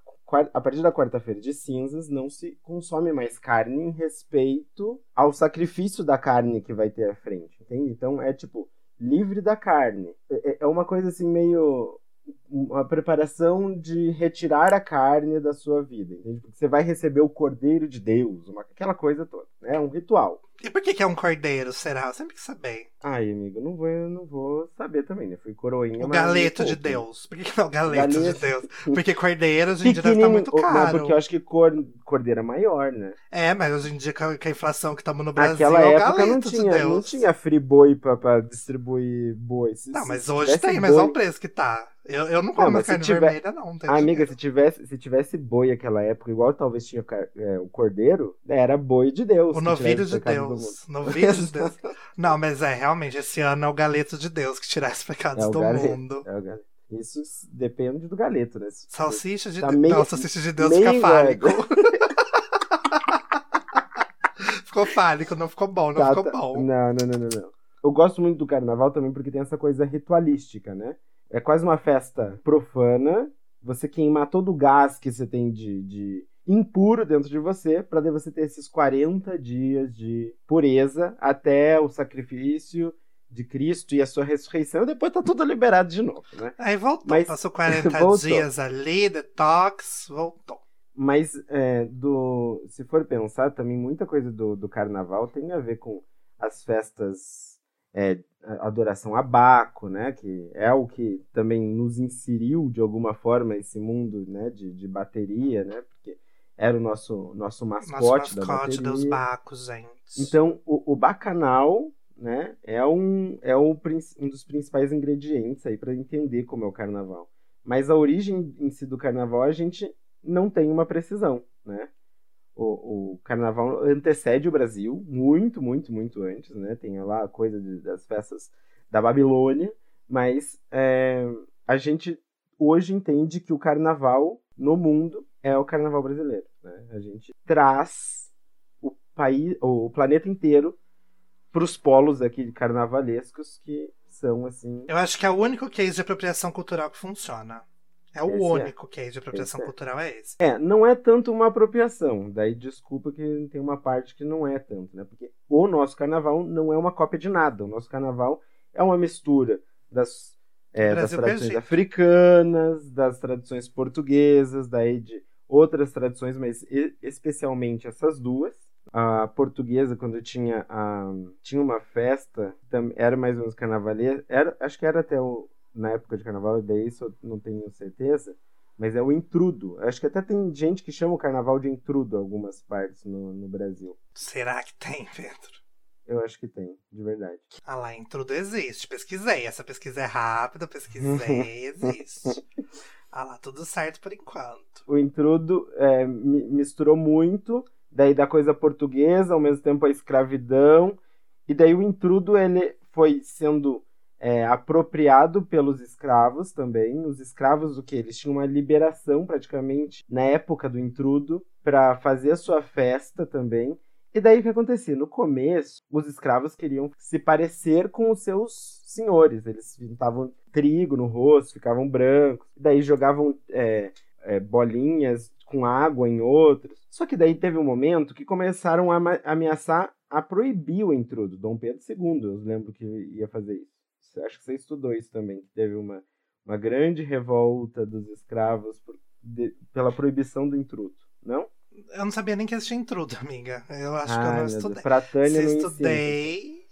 a partir da quarta-feira de cinzas não se consome mais carne em respeito ao sacrifício da carne que vai ter à frente, entende? Então é tipo livre da carne. É, é uma coisa assim meio uma preparação de retirar a carne da sua vida, entende? Porque você vai receber o Cordeiro de Deus, uma, aquela coisa toda, né? É um ritual. E por que, que é um cordeiro, será? Eu sempre quis saber. Ai, amigo, não vou, eu não vou saber também, né? Fui coroinha, O galeto de Deus. Por que, não é o galeto, galeto, de Deus? Porque cordeiro hoje em dia deve estar muito caro. Não, porque eu acho que cor, cordeiro é maior, né? É, mas hoje em dia com a inflação que estamos no Brasil, Naquela é época não tinha, de não tinha free boi pra, pra distribuir boi. Se, não, mas hoje tem, boi... mas olha o preço que tá. Eu, eu não como não, carne tiver... vermelha, não. não Amiga, se tivesse, se tivesse boi naquela época, igual talvez tinha é, o cordeiro, era boi de Deus. O novilho de Deus. Novilho de Deus. Não, mas é, realmente, esse ano é o galeto de Deus que tirar os pecados é do galeto, mundo. É o galeto. Isso depende do galeto, né? Salsicha de tá Deus. Meio, não, salsicha de Deus fica fálico. ficou fálico, não ficou bom, não tá, ficou tá. bom. Não, não, não, não, não. Eu gosto muito do carnaval também porque tem essa coisa ritualística, né? É quase uma festa profana. Você queimar todo o gás que você tem de, de impuro dentro de você, para você ter esses 40 dias de pureza até o sacrifício de Cristo e a sua ressurreição, e depois tá tudo liberado de novo, né? Aí voltou, Mas, passou 40 voltou. dias ali, detox, voltou. Mas é, do, se for pensar, também muita coisa do, do carnaval tem a ver com as festas é, adoração a Baco, né, que é o que também nos inseriu de alguma forma esse mundo, né, de, de bateria, né, porque era o nosso nosso mascote, nosso mascote da bateria. dos Bacos, gente. Então, o, o bacanal, né, é um é o, um dos principais ingredientes aí para entender como é o carnaval. Mas a origem em si do carnaval a gente não tem uma precisão, né? O, o carnaval antecede o Brasil, muito, muito, muito antes, né? Tem lá a coisa de, das festas da Babilônia, mas é, a gente hoje entende que o carnaval no mundo é o carnaval brasileiro. Né? A gente traz o país, o planeta inteiro para os polos aqui carnavalescos que são assim. Eu acho que é o único case de apropriação cultural que funciona. É o esse é. único é. case de apropriação esse cultural, é. é esse. É, não é tanto uma apropriação. Daí desculpa que tem uma parte que não é tanto, né? Porque o nosso carnaval não é uma cópia de nada. O nosso carnaval é uma mistura das, é, das tradições africanas, das tradições portuguesas, daí de outras tradições, mas especialmente essas duas. A portuguesa, quando tinha, a, tinha uma festa, era mais ou menos carnavalesca, era, acho que era até o, na época de carnaval, e daí isso eu não tenho certeza, mas é o intrudo. Acho que até tem gente que chama o carnaval de intrudo algumas partes no, no Brasil. Será que tem, Pedro? Eu acho que tem, de verdade. Ah lá, intrudo existe. Pesquisei. Essa pesquisa é rápida, pesquisei, existe. Ah lá, tudo certo por enquanto. O intrudo é, misturou muito, daí da coisa portuguesa, ao mesmo tempo a escravidão. E daí o intrudo ele foi sendo é, apropriado pelos escravos também. Os escravos, o que? Eles tinham uma liberação praticamente na época do intrudo para fazer a sua festa também. E daí o que acontecia? No começo, os escravos queriam se parecer com os seus senhores. Eles pintavam trigo no rosto, ficavam brancos. Daí jogavam é, é, bolinhas com água em outros. Só que daí teve um momento que começaram a ameaçar a proibir o intrudo. Dom Pedro II, eu lembro que ia fazer isso acho que você estudou isso também, que teve uma, uma grande revolta dos escravos por, de, pela proibição do intrudo, não? Eu não sabia nem que existia intrudo, amiga. Eu acho Ai, que eu não estudei. Pra Tânia Se estudei,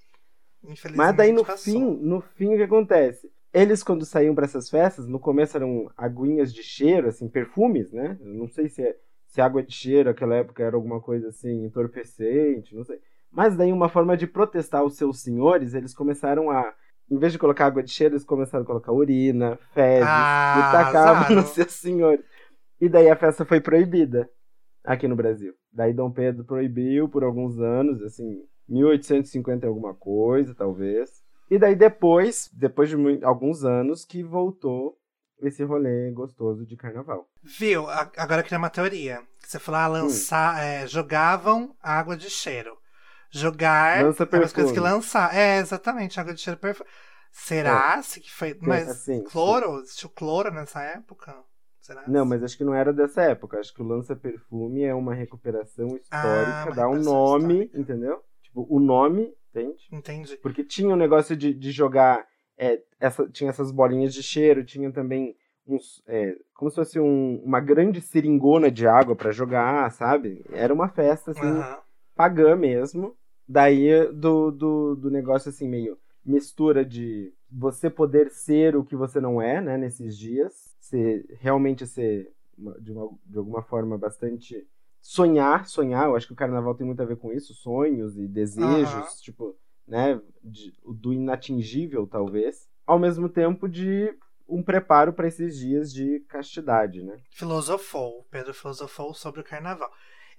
infelizmente Mas daí no passou. fim, no fim o que acontece? Eles quando saíam para essas festas, no começo eram aguinhas de cheiro, assim, perfumes, né? Eu não sei se é se água de cheiro naquela época era alguma coisa assim, entorpecente, não sei. Mas daí, uma forma de protestar os seus senhores, eles começaram a. Em vez de colocar água de cheiro, eles começaram a colocar urina, fezes, Ah, e tacavam azaram. nos seus senhores. E daí a festa foi proibida aqui no Brasil. Daí Dom Pedro proibiu por alguns anos, assim, 1850 e alguma coisa, talvez. E daí depois, depois de alguns anos, que voltou esse rolê gostoso de carnaval. Viu? Agora eu queria uma teoria. Você falou, ah, Hum. lançar, é, jogavam água de cheiro. Jogar Lança é umas coisas que perfume. lançar. É, exatamente, água de cheiro perfume. Será se que foi. Mas assim, cloro? Existiu cloro nessa época? Será? Não, mas acho que não era dessa época. Acho que o lança-perfume é uma recuperação histórica, uma dá um nome, histórica. entendeu? Tipo, o nome, entende? Entendi. Porque tinha o negócio de, de jogar. é, essa, tinha essas bolinhas de cheiro, tinha também uns. é, como se fosse um- uma grande seringona de água pra jogar, sabe? Era uma festa, assim, Aham. pagã mesmo. Daí do, do, do negócio assim, meio mistura de você poder ser o que você não é, né, nesses dias. Ser, realmente ser, de, uma, de alguma forma, bastante. Sonhar, sonhar. Eu acho que o carnaval tem muito a ver com isso, sonhos e desejos, Aham. tipo, né, de- do inatingível, talvez. Ao mesmo tempo de um preparo para esses dias de castidade, né? Filosofou. Pedro filosofou sobre o carnaval.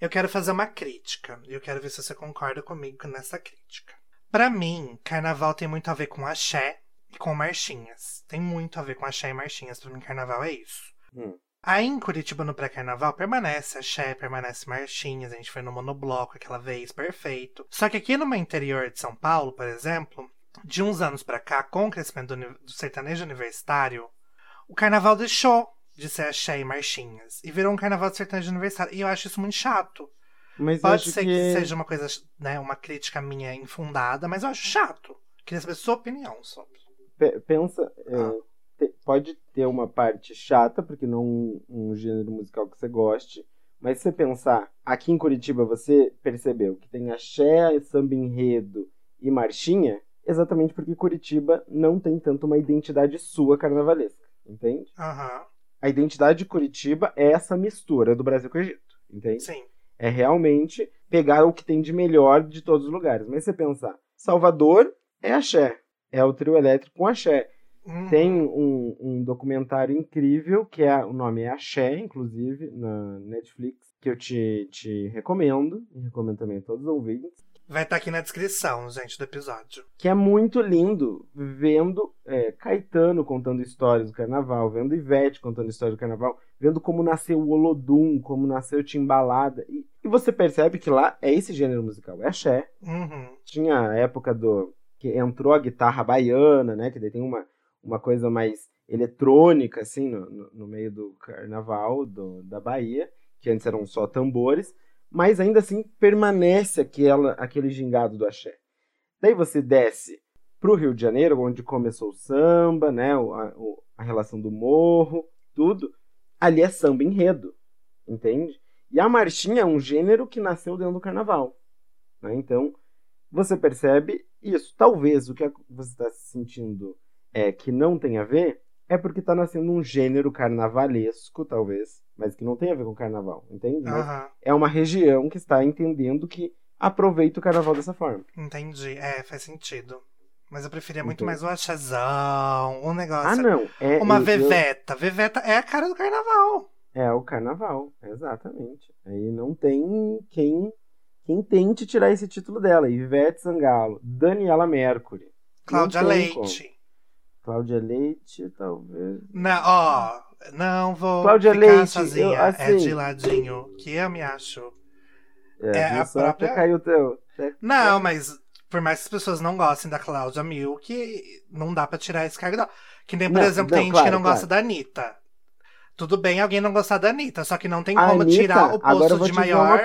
Eu quero fazer uma crítica. E eu quero ver se você concorda comigo nessa crítica. Pra mim, carnaval tem muito a ver com axé e com marchinhas. Tem muito a ver com axé e marchinhas. Pra mim, carnaval é isso. Hum. Aí em Curitiba, no pré-carnaval, permanece axé, permanece marchinhas. A gente foi no monobloco aquela vez, perfeito. Só que aqui no meu interior de São Paulo, por exemplo, de uns anos pra cá, com o crescimento do, do sertanejo universitário, o carnaval deixou de ser axé e marchinhas e virou um carnaval de sertanejo universitário. E eu acho isso muito chato. Mas Pode ser que... que seja uma coisa, né, uma crítica minha infundada, mas eu acho chato. Queria saber sua opinião sobre. Pe- pensa, é, Ah. te- pode ter uma parte chata, porque não um, um gênero musical que você goste, mas se você pensar, aqui em Curitiba você percebeu que tem axé, samba enredo e marchinha, exatamente porque Curitiba não tem tanto uma identidade sua carnavalesca, entende? Aham, A identidade de Curitiba é essa mistura do Brasil com o Egito, entende? sim. É realmente pegar o que tem de melhor de todos os lugares. Mas se você pensar, Salvador é axé, é o trio elétrico com axé. Uhum. Tem um, um documentário incrível, que é o nome é Axé, inclusive, na Netflix, que eu te, te recomendo, e recomendo também a todos os ouvintes, Vai estar aqui na descrição, gente, do episódio. que é muito lindo vendo é, Caetano contando histórias do carnaval, vendo Ivete contando histórias do carnaval, vendo como nasceu o Olodum, como nasceu o Timbalada. E, e você percebe que lá é esse gênero musical, é axé. Uhum. tinha a época do que entrou a guitarra baiana, né? Que daí tem uma, uma coisa mais eletrônica, assim, no, no, no meio do carnaval do, da Bahia, que antes eram só tambores, mas ainda assim permanece aquela, aquele gingado do axé. Daí você desce pro Rio de Janeiro, onde começou o samba, né? o- A, o- a relação do morro, tudo. Ali é samba enredo, entende? E a marchinha é um gênero que nasceu dentro do carnaval. Né? Então, você percebe isso. Talvez o que você está sentindo é que não tem a ver é porque está nascendo um gênero carnavalesco, talvez, mas que não tem a ver com carnaval, entende? Aham, é uma região que está entendendo que aproveita o carnaval dessa forma. entendi. É, faz sentido. Mas eu preferia muito Entendi. mais o axézão, um negócio. Ah, não. É, Uma eu- eu- veveta. Veveta é a cara do carnaval. É o carnaval, exatamente. Aí não tem quem quem tente tirar esse título dela. Ivete Sangalo, Daniela Mercury. Cláudia Leite. como. Cláudia Leite, talvez. Não, ó, não vou Cláudia ficar Leite, sozinha. eu, É assim- de ladinho, que eu me acho. É, É a própria- caiu teu. até- Não, mas por mais que as pessoas não gostem da Cláudia Milk, não dá pra tirar esse cargo. Que nem, por Não, exemplo, não, tem gente claro, que não claro. gosta da Anitta. Tudo bem alguém não gostar da Anitta, só que não tem A como Anitta, tirar o posto de maior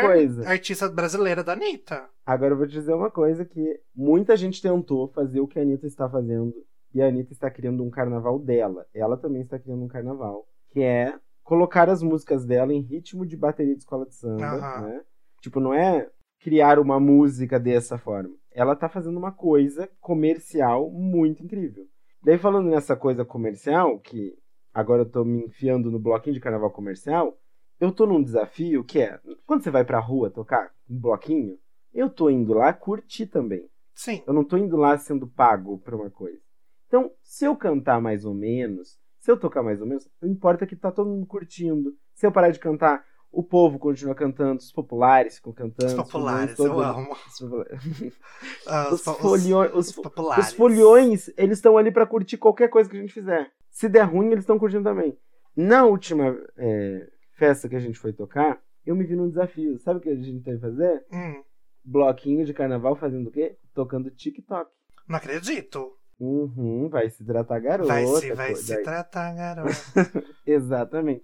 artista brasileira da Anitta. Agora eu vou te dizer uma coisa que muita gente tentou fazer o que a Anitta está fazendo. E a Anitta está criando um carnaval dela. Ela também está criando um carnaval. Que é colocar as músicas dela em ritmo de bateria de escola de samba. Aham. Né? Tipo, não é criar uma música dessa forma. Ela está fazendo uma coisa comercial muito incrível. Daí falando nessa coisa comercial, que agora eu tô me enfiando no bloquinho de carnaval comercial, eu tô num desafio que é, quando você vai pra rua tocar um bloquinho, eu tô indo lá curtir também. Sim. Eu não tô indo lá sendo pago pra uma coisa. Então, se eu cantar mais ou menos, se eu tocar mais ou menos, não importa que tá todo mundo curtindo. Se eu parar de cantar, o povo continua cantando, os populares ficam cantando. Os populares, eu amo. Os, populares. Ah, Os fo- folhões- os populares. os folhões, eles estão ali pra curtir qualquer coisa que a gente fizer. Se der ruim, eles estão curtindo também. Na última é, festa que a gente foi tocar, eu me vi num desafio. Sabe o que a gente tem que fazer? Hum, Bloquinho de carnaval fazendo o quê? Tocando TikTok. não acredito. Uhum, vai se hidratar garota. Vai se, vai se daí- tratar, garoto. Exatamente.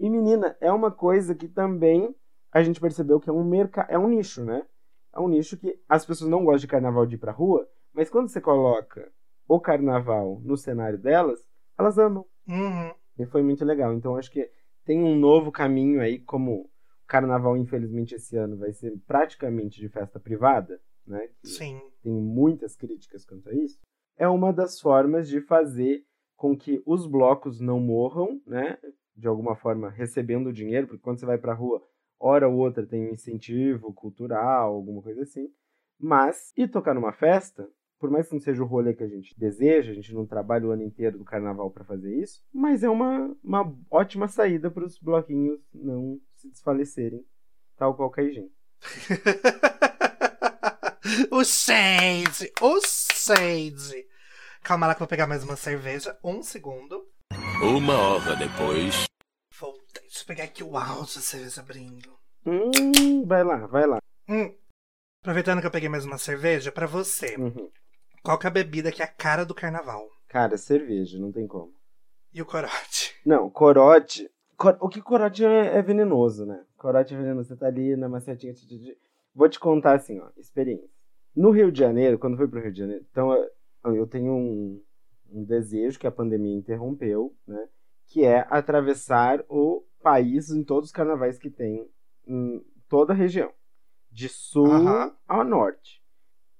E menina, é uma coisa que também a gente percebeu que é um mercado, é um nicho, né? É um nicho que as pessoas não gostam de carnaval de ir pra rua, mas quando você coloca o carnaval no cenário delas, elas amam. Uhum. E foi muito legal. Então acho que tem um novo caminho aí, como o carnaval, infelizmente, esse ano vai ser praticamente de festa privada, né? Que Sim. tem muitas críticas quanto a isso, é uma das formas de fazer com que os blocos não morram, né? De alguma forma recebendo dinheiro, porque quando você vai pra rua, hora ou outra tem um incentivo cultural, alguma coisa assim. Mas, e tocar numa festa, por mais que não seja o rolê que a gente deseja, a gente não trabalha o ano inteiro do carnaval para fazer isso, mas é uma, uma ótima saída para os bloquinhos não se desfalecerem, tal qual gente. o shade! O shade! Calma lá que eu vou pegar mais uma cerveja. Um segundo. Uma hora depois. Voltei. Deixa eu pegar aqui o áudio da cerveja abrindo. Hum, vai lá, vai lá. Hum. Aproveitando que eu peguei mais uma cerveja, pra você, Uhum. qual que é a bebida que é a cara do carnaval? Cara, cerveja, não tem como. E o corote? Não, corote. cor- O que corote é, é venenoso, né? Corote é venenoso. Você tá ali na macetinha. Vou te contar assim, ó, experiência. No Rio de Janeiro, quando eu fui pro Rio de Janeiro, então eu- eu tenho um, um desejo que a pandemia interrompeu, né? Que é atravessar o país em todos os carnavais que tem em toda a região. De sul ao norte.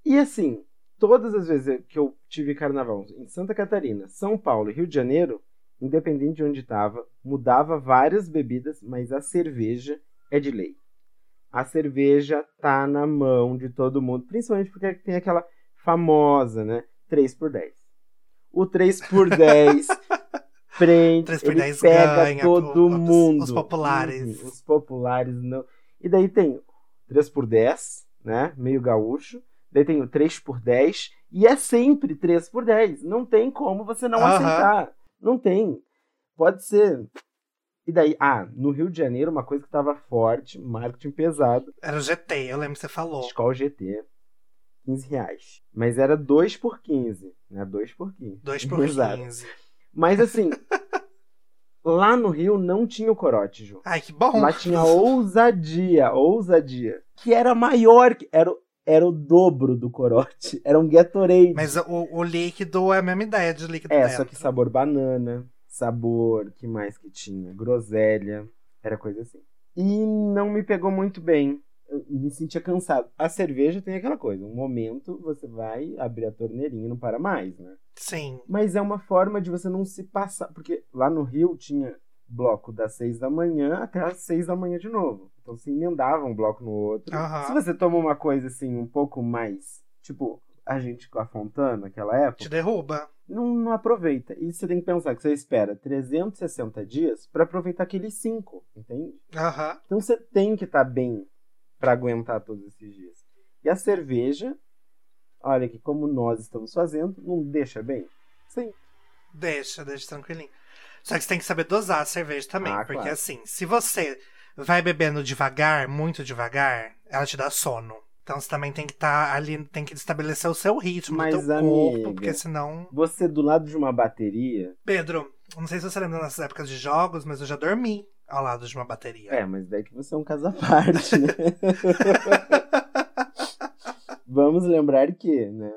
E assim, todas as vezes que eu tive carnaval em Santa Catarina, São Paulo e Rio de Janeiro, independente de onde estava, mudava várias bebidas, mas a cerveja é de lei. A cerveja tá na mão de todo mundo, principalmente porque tem aquela famosa, né? 3 por 10. O 3 por 10 prende, 3 por ele 10 pega ganha, todo os- mundo. os populares. Uhum, os populares não. E daí tem 3 por 10, né? Meio gaúcho. Daí tem o 3 por 10 e é sempre 3 por 10. Não tem como você não Aham. aceitar. Não tem. Pode ser. E daí, ah, no Rio de Janeiro, uma coisa que tava forte, marketing pesado, Era o GT, eu lembro que você falou. Skol GT, 15 reais. Mas era 2 por 15, né? 2 por 15. 2 por Exato. 15. Mas assim, lá no Rio não tinha o corote, Ju. Ai, que bom. Lá tinha ousadia, ousadia. Que era maior, que era, o- era o dobro do corote. Era um Gatorade. Mas o, o líquido é a mesma ideia de líquido É, dentro. só que sabor banana, sabor, que mais que tinha? Groselha, era coisa assim. E não me pegou muito bem. Eu me sentia cansado. A cerveja tem aquela coisa, um momento você vai abrir a torneirinha e não para mais, né? Sim. Mas é uma forma de você não se passar. Porque lá no Rio tinha bloco das seis da manhã até as seis da manhã de novo. Então se emendava um bloco no outro. Aham. Se você toma uma coisa assim, um pouco mais. Tipo, a gente com a Fontana naquela época Te derruba. Não, não aproveita. E você tem que pensar que você espera 360 dias para aproveitar aqueles 5, entende? Aham. Então você tem que estar bem para aguentar todos esses dias. E a cerveja, olha que como nós estamos fazendo, não deixa bem? Sim. Deixa, deixa tranquilinho. Só que você tem que saber dosar a cerveja também. Ah, porque claro. assim, se você vai bebendo devagar, muito devagar, ela te dá sono. Então você também tem que estar ali, tem que estabelecer o seu ritmo, Mas, o teu corpo, porque senão. Você do lado de uma bateria. Pedro, não sei se você lembra nessas épocas de jogos, mas eu já dormi ao lado de uma bateria. É, mas daí que você é um caso à parte, né? Vamos lembrar que, né?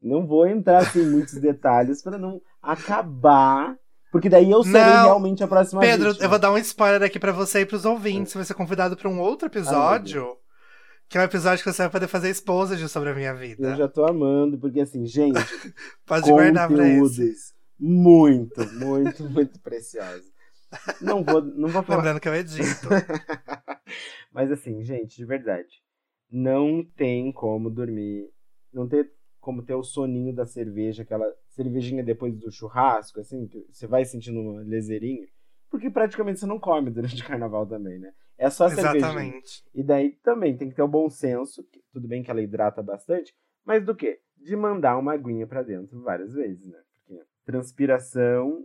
Não vou entrar assim, em muitos detalhes para não acabar. Porque daí eu serei Não, realmente a próxima Pedro, vítima. eu vou dar um spoiler aqui pra você e pros ouvintes. Você vai ser convidado pra um outro episódio. Que é um episódio que você vai poder fazer exposed sobre a minha vida. Eu já tô amando, porque assim, gente, Pode guardar pra esse. conteúdos muito, muito, muito preciosos. Não vou, não vou falar. Lembrando que eu edito. Mas assim, gente, de verdade. Não tem como dormir. Não tem como ter o soninho da cerveja, aquela cervejinha depois do churrasco, assim, que você vai sentindo uma lezeirinha. Porque praticamente você não come durante o carnaval também, né? É só a cervejinha. Exatamente. E daí também tem que ter o bom senso, que tudo bem que ela hidrata bastante, mas do quê? De mandar uma aguinha pra dentro várias vezes, né? Porque transpiração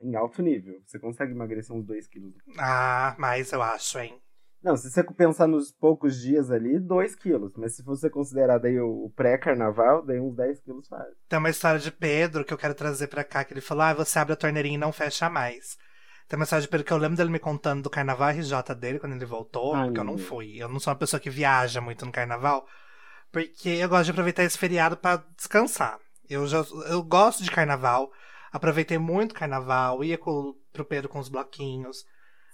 em alto nível. Você consegue emagrecer uns 2 quilos. Ah, mas eu acho, hein? Não, se você pensar nos poucos dias ali, 2 quilos. Mas se você considerar daí o pré-carnaval, daí uns 10 quilos faz. Tem uma história de Pedro que eu quero trazer pra cá, que ele falou: ah, você abre a torneirinha e não fecha mais. Tem uma história de Pedro que eu lembro dele me contando do carnaval RJ dele quando ele voltou, Ai, porque eu não fui. Eu não sou uma pessoa que viaja muito no carnaval, porque eu gosto de aproveitar esse feriado pra descansar. Eu, já, eu gosto de carnaval, aproveitei muito carnaval, ia com, pro Pedro com os bloquinhos.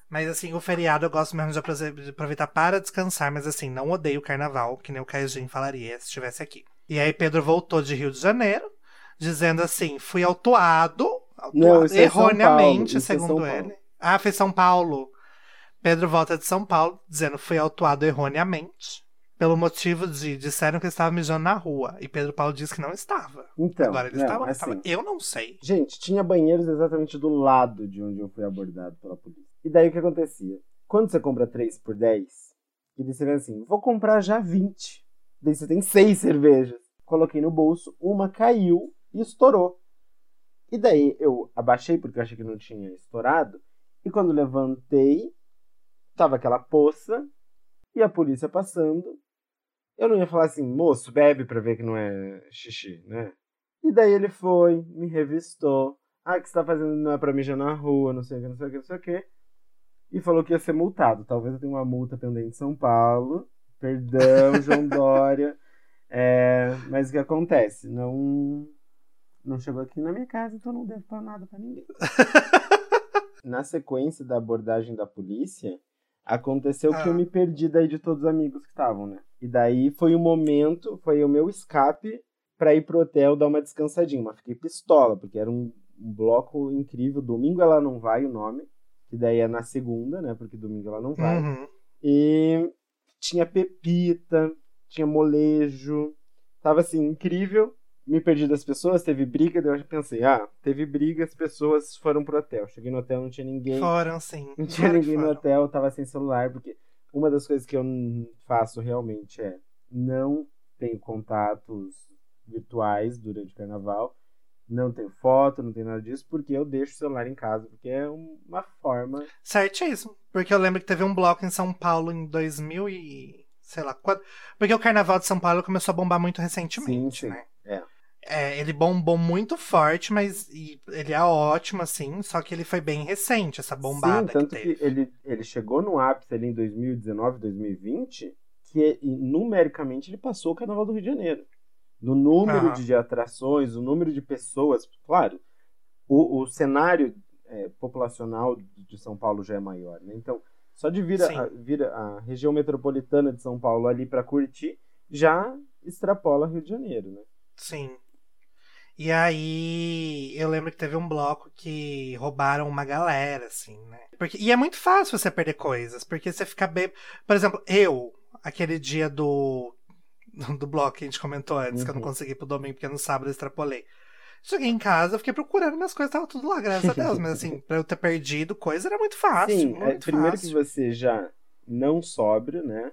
Mas assim, o feriado eu gosto mesmo de aprove- de aproveitar para descansar, mas assim, não odeio o carnaval, que nem o Caijin falaria se estivesse aqui. E aí Pedro voltou de Rio de Janeiro, dizendo assim, fui autuado Não, isso é erroneamente, é segundo Paulo. ele. Ah, foi São Paulo. Pedro volta de São Paulo, dizendo fui autuado erroneamente, pelo motivo de disseram que estava mijando na rua. E Pedro Paulo disse que não estava. Então, Agora ele não, estava, assim, estava. Eu não sei. Gente, tinha banheiros exatamente do lado de onde eu fui abordado pela polícia. E daí o que acontecia? Quando você compra 3 por 10, e daí você vê assim, vou comprar já 20. Daí você tem 6 cervejas. Coloquei no bolso, uma caiu e estourou. E daí eu abaixei porque eu achei que não tinha estourado. E quando levantei, tava aquela poça e a polícia passando. Eu não ia falar assim, moço, bebe pra ver que não é xixi, né? E daí ele foi, me revistou. Ah, o que você tá fazendo não é pra mijar na rua, não sei o que, não sei o que, não sei o que. E falou que ia ser multado. Talvez eu tenha uma multa pendente em São Paulo. Perdão, João Dória. É, mas o que acontece? Não, não chegou aqui na minha casa, então não devo pra nada pra ninguém. na sequência da abordagem da polícia, aconteceu que eu Ah. me perdi daí de todos os amigos que estavam, né? E daí foi o momento, foi o meu escape pra ir pro hotel dar uma descansadinha. Mas fiquei pistola, porque era um, um bloco incrível. Domingo ela não vai, o nome. Que daí é na segunda, né? Porque domingo ela não vai. Uhum. E tinha pepita, tinha molejo. Tava assim, incrível. Me perdi das pessoas, teve briga, daí eu pensei, ah, teve briga, as pessoas foram pro hotel. Cheguei no hotel, não tinha ninguém. Foram, sim. Não tinha Claro ninguém no hotel, tava sem celular, porque uma das coisas que eu faço realmente é não tenho contatos virtuais durante o carnaval, não tenho foto, não tenho nada disso, porque eu deixo o celular em casa, porque é uma forma. Certíssimo. Porque eu lembro que teve um bloco em São Paulo em 2000 e... Sei lá, quando... Porque o Carnaval de São Paulo começou a bombar muito recentemente, Sim, sim. né? É. É, ele bombou muito forte, mas ele é ótimo, assim, só que ele foi bem recente, essa bombada Sim, tanto que que, ele, ele chegou no ápice ali em 2019, 2020, que e, numericamente ele passou o Carnaval do Rio de Janeiro. No número Aham. de atrações, o número de pessoas, claro, o, o cenário é, populacional de São Paulo já é maior, né? Então, só de vir, a, vir a região metropolitana de São Paulo ali para curtir, já extrapola Rio de Janeiro, né? Sim. E aí, eu lembro que teve um bloco que roubaram uma galera, assim, né? Porque, e é muito fácil você perder coisas, porque você fica bem. Por exemplo, eu, aquele dia do, do bloco que a gente comentou antes, que eu não Uhum. consegui pro domingo, porque no sábado eu extrapolei. Cheguei em casa, eu fiquei procurando minhas coisas, tava tudo lá, graças a Deus. Mas assim, pra eu ter perdido coisa era muito fácil. Sim, é, muito primeiro fácil. que você já não sóbrio, né?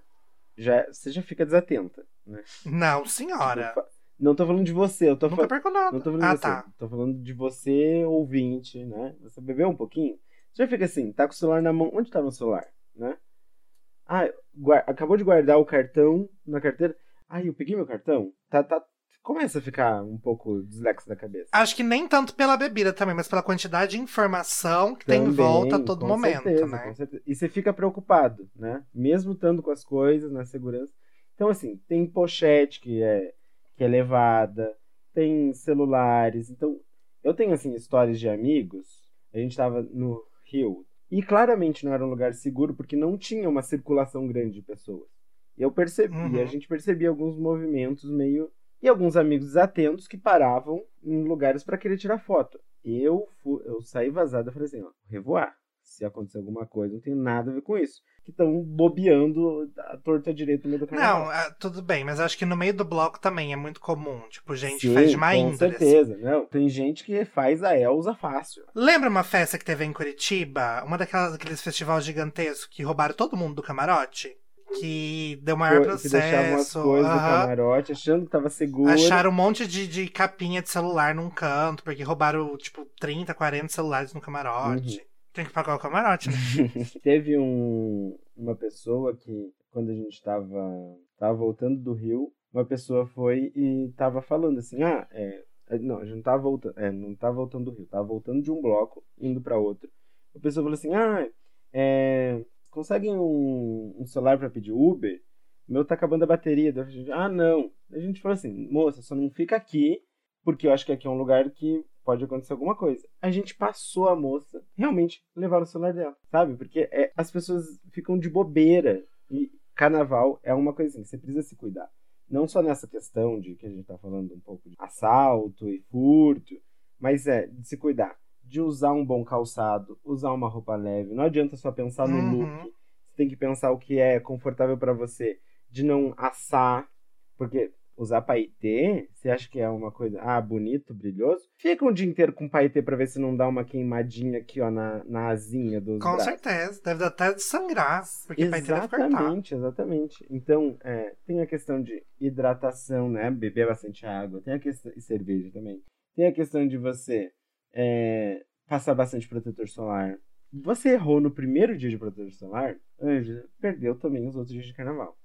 Já, você já fica desatenta, né? Não, senhora. Tipo, Não tô falando de você, eu tô Nunca falando. perco nada. Não tô falando ah, de você. tá. Tô falando de você, ouvinte, né? Você bebeu um pouquinho? Você já fica assim, tá com o celular na mão. Onde tá meu celular? Né? Ah, gua- acabou de guardar o cartão na carteira. Ah, eu peguei meu cartão? Tá, tá. Começa a ficar um pouco deslexo da cabeça. Acho que nem tanto pela bebida também, mas pela quantidade de informação que tem em Também, volta a todo momento, certeza, né? com certeza. E você fica preocupado, né? Mesmo estando com as coisas na segurança. Então, assim, tem pochete que é, que é levada, tem celulares. Então, eu tenho, assim, histórias de amigos. A gente tava no Rio. E claramente não era um lugar seguro porque não tinha uma circulação grande de pessoas. E eu percebi, Uhum. a gente percebia alguns movimentos meio. E alguns amigos desatentos que paravam em lugares para querer tirar foto. Eu, fu- eu saí vazado e falei assim: ó, revoar. se acontecer alguma coisa, não tem nada a ver com isso. Que estão bobeando a torta direita no meio do carnaval. Não, é, tudo bem, mas acho que no meio do bloco também é muito comum. Tipo, gente Sim, faz de má com índole. assim. certeza. Não, tem gente que faz a Elsa fácil. Lembra uma festa que teve em Curitiba? Uma daquelas daqueles festivais gigantescos que roubaram todo mundo do camarote? Que deu maior Foi- que deixavam as processo. coisas no camarote, achando que tava seguro. Acharam um monte de, de capinha de celular num canto, porque roubaram, tipo, 30, 40 celulares no camarote. Uhum. Tem que pagar o camarote, né? Teve um, uma pessoa que, quando a gente tava, tava voltando do Rio, uma pessoa foi e tava falando assim, ah, é, é, não, a gente não tava voltando, é, não tava voltando do Rio, tava voltando de um bloco, indo pra outro. A pessoa falou assim, ah, é, conseguem um, um celular pra pedir Uber? Meu tá acabando a bateria. Ah, não. A gente falou assim, moça, só não fica aqui, porque eu acho que aqui é um lugar que pode acontecer alguma coisa. A gente passou a moça, realmente levaram o celular dela, sabe? Porque é, as pessoas ficam de bobeira. E carnaval é uma coisa assim, você precisa se cuidar. Não só nessa questão de que a gente tá falando um pouco de assalto e furto, mas é de se cuidar. De usar um bom calçado, usar uma roupa leve. Não adianta só pensar no Uhum. look. Você tem que pensar o que é confortável pra você. De não assar. Porque usar paetê, você acha que é uma coisa, ah, bonito, brilhoso? Fica um dia inteiro com paetê pra ver se não dá uma queimadinha aqui, ó, na, na asinha dos Com braços. certeza. Deve dar até de sangrar, porque ter que cortar. Exatamente, exatamente. Então, é, tem a questão de hidratação, né? Beber bastante água. Tem a questão. E cerveja também. Tem a questão de você é, passar bastante protetor solar. Você errou no primeiro dia de protetor solar, Anja, perdeu também os outros dias de carnaval.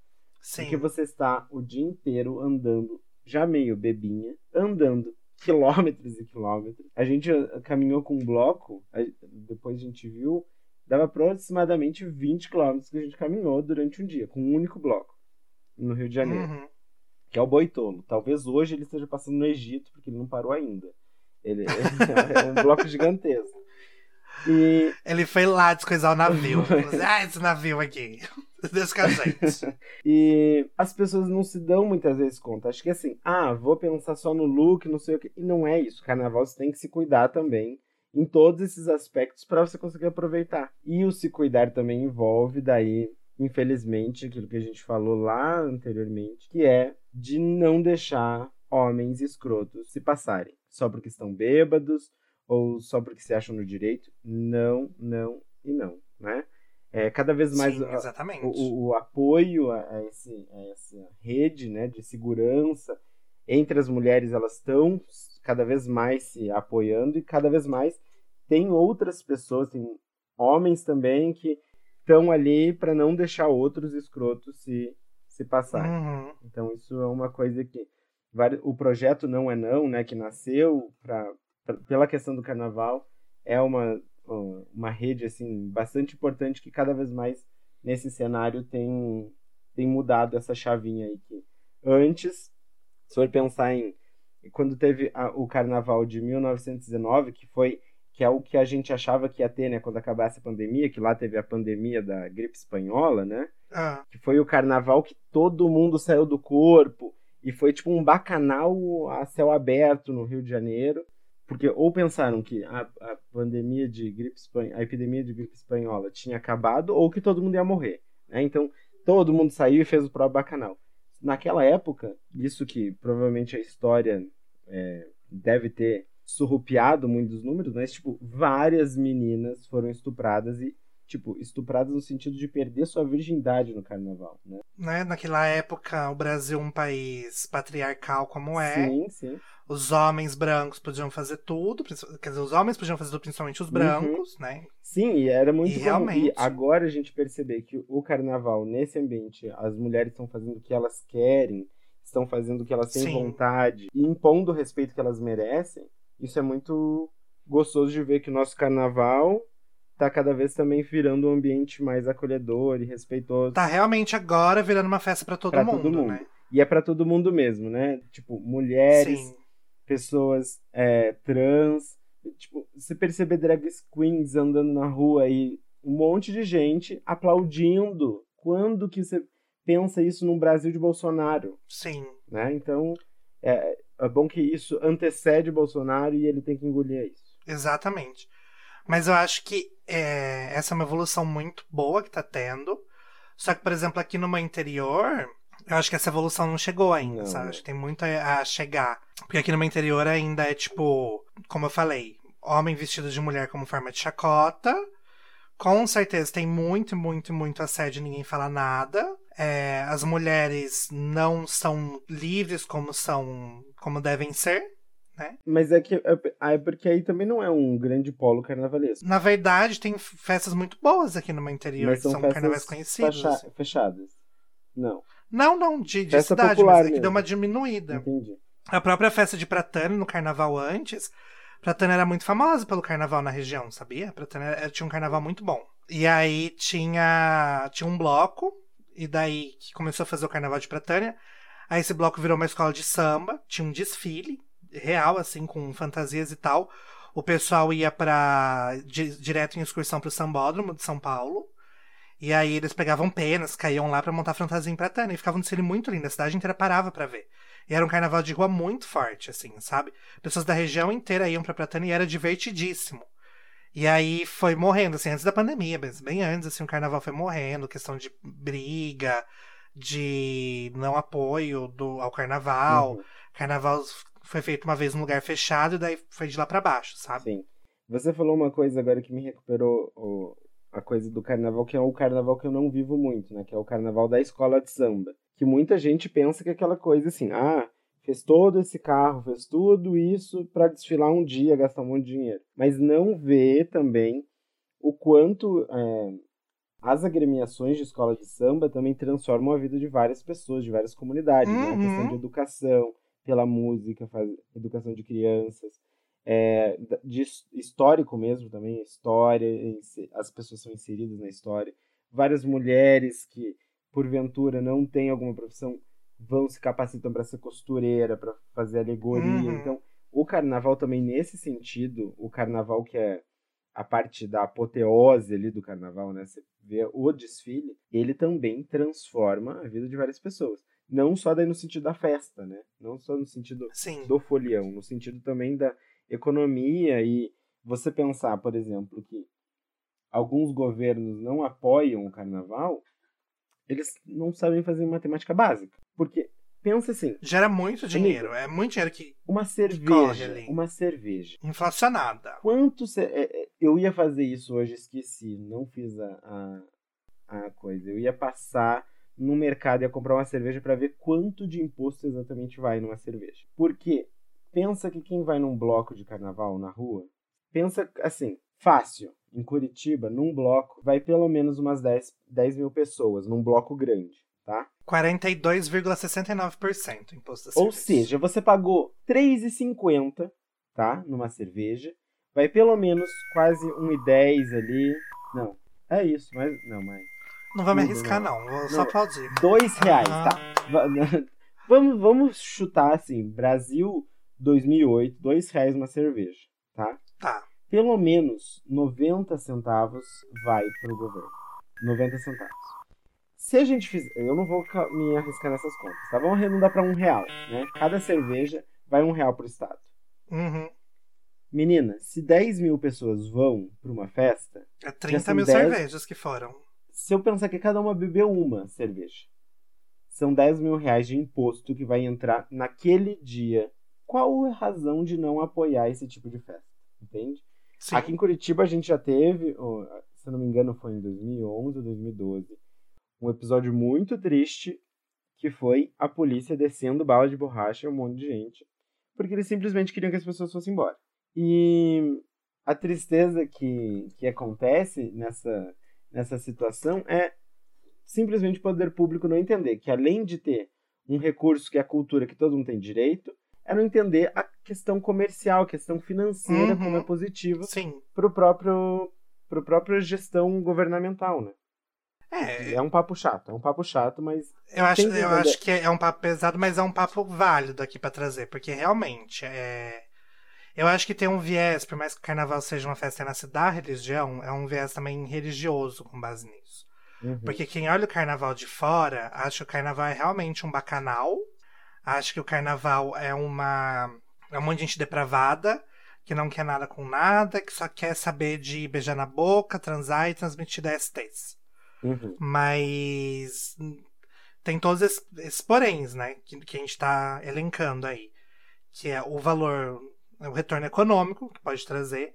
Sim. Porque você está o dia inteiro andando, já meio bebinha, andando quilômetros e quilômetros. A gente ah, caminhou com um bloco, depois a gente viu, dava aproximadamente 20 quilômetros que a gente caminhou durante um dia, com um único bloco, no Rio de Janeiro, Uhum. que é o Boitolo. Talvez hoje ele esteja passando no Egito, porque ele não parou ainda. Ele, é um bloco gigantesco. E Ele foi lá descoisar o navio. Assim, ah, esse navio aqui. Gente. E as pessoas não se dão muitas vezes conta. Acho que assim, ah, vou pensar só no look, não sei o que. E não é isso. Carnaval você tem que se cuidar também em todos esses aspectos para você conseguir aproveitar. E o se cuidar também envolve daí, infelizmente, aquilo que a gente falou lá anteriormente, que é de não deixar homens escrotos se passarem só porque estão bêbados ou só porque se acham no direito. Não, não e não, né? É, cada vez mais Sim, o, o- o apoio a, a esse- a essa rede né, de segurança entre as mulheres, elas estão cada vez mais se apoiando e cada vez mais tem outras pessoas, tem homens também que estão ali para não deixar outros escrotos se, se passarem. Uhum. Então isso é uma coisa que o projeto não é não, né, que nasceu pra, pra- pela questão do carnaval, é uma uma rede assim bastante importante que cada vez mais nesse cenário tem tem mudado essa chavinha aí que antes se for pensar em quando teve a- o carnaval de 1919 que foi que é o que a gente achava que ia ter, né, quando acabasse a pandemia, que lá teve a pandemia da gripe espanhola, né? Ah, que foi o carnaval que todo mundo saiu do corpo e foi tipo um bacanal a céu aberto no Rio de Janeiro, porque ou pensaram que a, a pandemia de gripe espan- a epidemia de gripe espanhola tinha acabado ou que todo mundo ia morrer, né? Então todo mundo saiu e fez o próprio bacanal. Naquela época, isso que provavelmente a história é, deve ter surrupiado muitos números, mas tipo várias meninas foram estupradas e tipo, estupradas no sentido de perder sua virgindade no carnaval, né? né? Naquela época, o Brasil um país patriarcal como é. Sim, sim. Os homens brancos podiam fazer tudo. Quer dizer, os homens podiam fazer tudo, principalmente os brancos, né? Sim, e era muito E comum. realmente. E agora a gente perceber que o carnaval, nesse ambiente, as mulheres estão fazendo o que elas querem, estão fazendo o que elas têm Sim. vontade, e impondo o respeito que elas merecem, isso é muito gostoso de ver que o nosso carnaval tá cada vez também virando um ambiente mais acolhedor e respeitoso. Tá realmente agora virando uma festa pra todo, Pra mundo, todo mundo. né? E é pra todo mundo mesmo, né? Tipo, mulheres, Sim. pessoas é, trans. Tipo, você perceber drag queens andando na rua e um monte de gente aplaudindo. Quando que você pensa isso num Brasil de Bolsonaro? Sim. Né? Então, é, é bom que isso antecede Bolsonaro e ele tem que engolir isso. Exatamente. Mas eu acho que é, essa é uma evolução muito boa que tá tendo. Só que, por exemplo, aqui no meu interior, eu acho que essa evolução não chegou ainda, Não, sabe? né? Acho que tem muito a a chegar. Porque aqui no meu interior ainda é tipo, como eu falei, homem vestido de mulher como forma de chacota. Com certeza tem muito, muito, muito assédio e ninguém fala nada. É, as mulheres não são livres como são, como devem ser. Mas é que é, é porque aí também não é um grande polo carnavalesco. Na verdade, tem festas muito boas aqui no meu interior, Mas que são são festas carnavais conhecidos. fecha- assim. fechadas. Não, Não, não, de, de Festa cidade, popular mas é que deu uma diminuída. entendi. A própria festa de Pratane no carnaval antes, Pratane era muito famosa pelo carnaval na região, sabia? Pratane era- tinha um carnaval muito bom. E aí tinha, tinha um bloco, e daí que começou a fazer o carnaval de Pratânia. Aí esse bloco virou uma escola de samba, tinha um desfile real, assim, com fantasias e tal. O pessoal ia di- direto em excursão pro Sambódromo de São Paulo. E aí eles pegavam penas, caíam lá pra montar fantasia em Pratânia. E ficava um desfile muito lindo, a cidade inteira parava pra ver. E era um carnaval de rua muito forte, assim, sabe? Pessoas da região inteira iam pra Pratânia e era divertidíssimo. E aí foi morrendo, assim, antes da pandemia, mas bem antes, assim, o carnaval foi morrendo, questão de briga, de não apoio do, ao carnaval. Uhum, Carnaval foi feito uma vez num lugar fechado e daí foi de lá pra baixo, sabe? sim. Você falou uma coisa agora que me recuperou o- a coisa do carnaval, que é o carnaval que eu não vivo muito, né? Que é o carnaval da escola de samba. Que muita gente pensa que é aquela coisa assim, ah, fez todo esse carro, fez tudo isso pra desfilar um dia, gastar um monte de dinheiro. Mas não vê também o quanto é, as agremiações de escola de samba também transformam a vida de várias pessoas, de várias comunidades, né? A Uhum. questão de educação, pela música, faz, educação de crianças, é, de his- histórico mesmo também, história, as pessoas são inseridas na história. Várias mulheres que, porventura, não têm alguma profissão, vão se capacitam para ser costureira, para fazer alegoria. Uhum. Então, o carnaval também, nesse sentido, o carnaval que é a parte da apoteose ali do carnaval, né? Você vê o desfile, ele também transforma a vida de várias pessoas. Não só daí no sentido da festa, né? Não só no sentido Sim. do folião, no sentido também da economia e você pensar, por exemplo, que alguns governos não apoiam o carnaval, eles não sabem fazer matemática básica. Porque, pensa assim, Gera muito dinheiro. É muito dinheiro que uma cerveja, ali. uma cerveja. inflacionada. Quanto ce- é, é, eu ia fazer isso hoje, esqueci, não fiz a, a, a coisa. Eu ia passar no mercado e ia comprar uma cerveja para ver quanto de imposto exatamente vai numa cerveja. Porque pensa que quem vai num bloco de carnaval na rua, pensa assim, fácil. Em Curitiba, num bloco, vai pelo menos umas 10, 10 mil pessoas, num bloco grande, tá? 42,69% imposto da Ou cerveja. seja, você pagou R$3,50, tá? Numa cerveja. Vai pelo menos quase R$1,10 ali. Não, é isso, mas. Não, mas. Não vou me arriscar, né? não. Vou só aplaudir. Dois reais, Aham. tá? Va- Vamos, vamos chutar assim: Brasil 2008, dois reais uma cerveja, tá? Tá. Pelo menos 90 centavos vai pro governo. 90 centavos. Se a gente fizer. Eu não vou me arriscar nessas contas, tá? Vamos arredondar para um real, né? Cada cerveja vai um real pro Estado. Uhum. Menina, se 10 mil pessoas vão pra uma festa, É 30 são mil 10. cervejas que foram. Se eu pensar que cada uma bebeu uma cerveja, são 10 mil reais de imposto que vai entrar naquele dia. Qual a razão de não apoiar esse tipo de festa? Entende? Sim. Aqui em Curitiba a gente já teve, se eu não me engano foi em 2011 ou 2012, um episódio muito triste que foi a polícia descendo bala de borracha um monte de gente, porque eles simplesmente queriam que as pessoas fossem embora. E a tristeza que, que acontece nessa, nessa situação é simplesmente o poder público não entender que além de ter um recurso que é a cultura que todo mundo tem direito, é não entender a questão comercial, a questão financeira Uhum. como é positiva Sim. para o próprio para própria gestão governamental, né? É, É um papo chato, é um papo chato, mas eu acho, eu acho que é um papo pesado, mas é um papo válido aqui pra trazer, porque realmente é. Eu acho que tem um viés, por mais que o carnaval seja uma festa nasce da religião, é um viés também religioso com base nisso. uhum, Porque quem olha o carnaval de fora acha que o carnaval é realmente um bacanal, acha que o carnaval é uma. é um monte de gente depravada, que não quer nada com nada, que só quer saber de beijar na boca, transar e transmitir DSTs. Uhum. Mas tem todos esses, esses poréns, né? Que, que a gente está elencando aí. Que é o valor, o retorno econômico que pode trazer,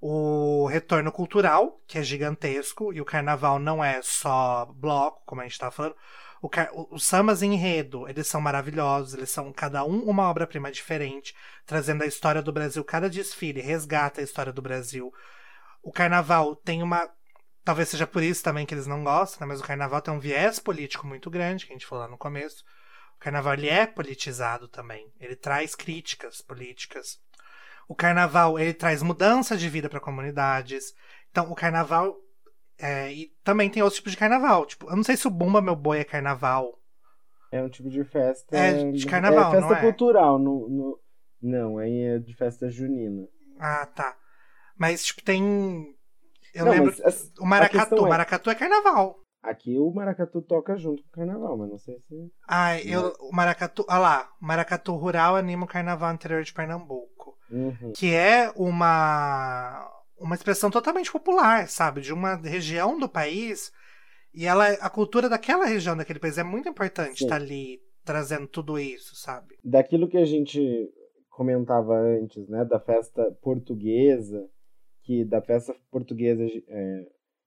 o retorno cultural, que é gigantesco, e o carnaval não é só bloco, como a gente está falando. O. Os sambas enredo, eles são maravilhosos, eles são cada um uma obra-prima diferente, trazendo a história do Brasil. Cada desfile resgata a história do Brasil. O carnaval tem uma. Talvez seja por isso também que eles não gostam, né? mas o carnaval tem um viés político muito grande, que a gente falou lá no começo. O carnaval ele é politizado também. Ele traz críticas políticas. O carnaval ele traz mudança de vida para comunidades. Então, o carnaval é, e também tem outros tipos de carnaval. Tipo, eu não sei se o Bumba Meu Boi é carnaval. É um tipo de festa. É de carnaval, é festa não é? cultural. No, no... Não, aí é de festa junina. Ah, tá. Mas, tipo, tem. Eu Não, lembro. mas a- o maracatu. questão é- maracatu é carnaval. Aqui o maracatu toca junto com o carnaval, mas não sei se. Ah, eu, o maracatu. Ah lá. O maracatu rural anima o carnaval anterior de Pernambuco. Uhum. Que é uma. Uma expressão totalmente popular, sabe? De uma região do país. E ela, a cultura daquela região, daquele país, é muito importante estar ali trazendo tudo isso, sabe? Daquilo que a gente comentava antes, né, da festa portuguesa, que da festa portuguesa é,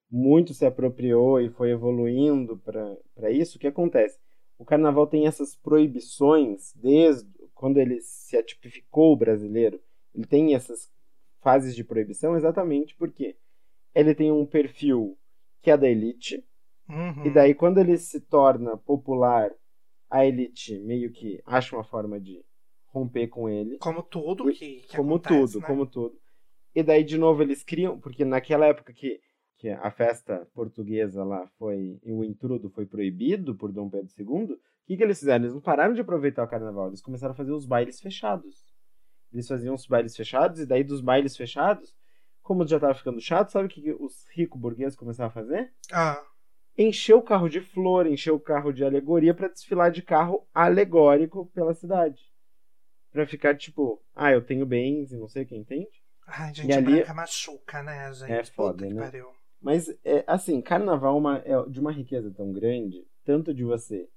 muito se apropriou e foi evoluindo para isso, o que acontece? O carnaval tem essas proibições desde quando ele se atipificou o brasileiro, ele tem essas fases de proibição exatamente porque ele tem um perfil que é da elite, Uhum. e daí, quando ele se torna popular, a elite meio que acha uma forma de romper com ele. Como tudo que, que como acontece, tudo, né? como tudo. E daí, de novo, eles criam. Porque naquela época que, que a festa portuguesa lá foi. E o intrudo foi proibido por Dom Pedro II, o que, que eles fizeram? Eles não pararam de aproveitar o carnaval, eles começaram a fazer os bailes fechados. Eles faziam os bailes fechados, e daí dos bailes fechados, como já tava ficando chato, sabe o que, que os ricos burgueses começaram a fazer? Ah, encher o carro de flor, encher o carro de alegoria para desfilar de carro alegórico pela cidade. Pra ficar tipo, ah, eu tenho bens e não sei quem entende. ai, gente, E ali- branca machuca, né, gente? É Puta foda, que né? pariu. Mas, é, assim, carnaval é, uma- é de uma riqueza tão grande, tanto de você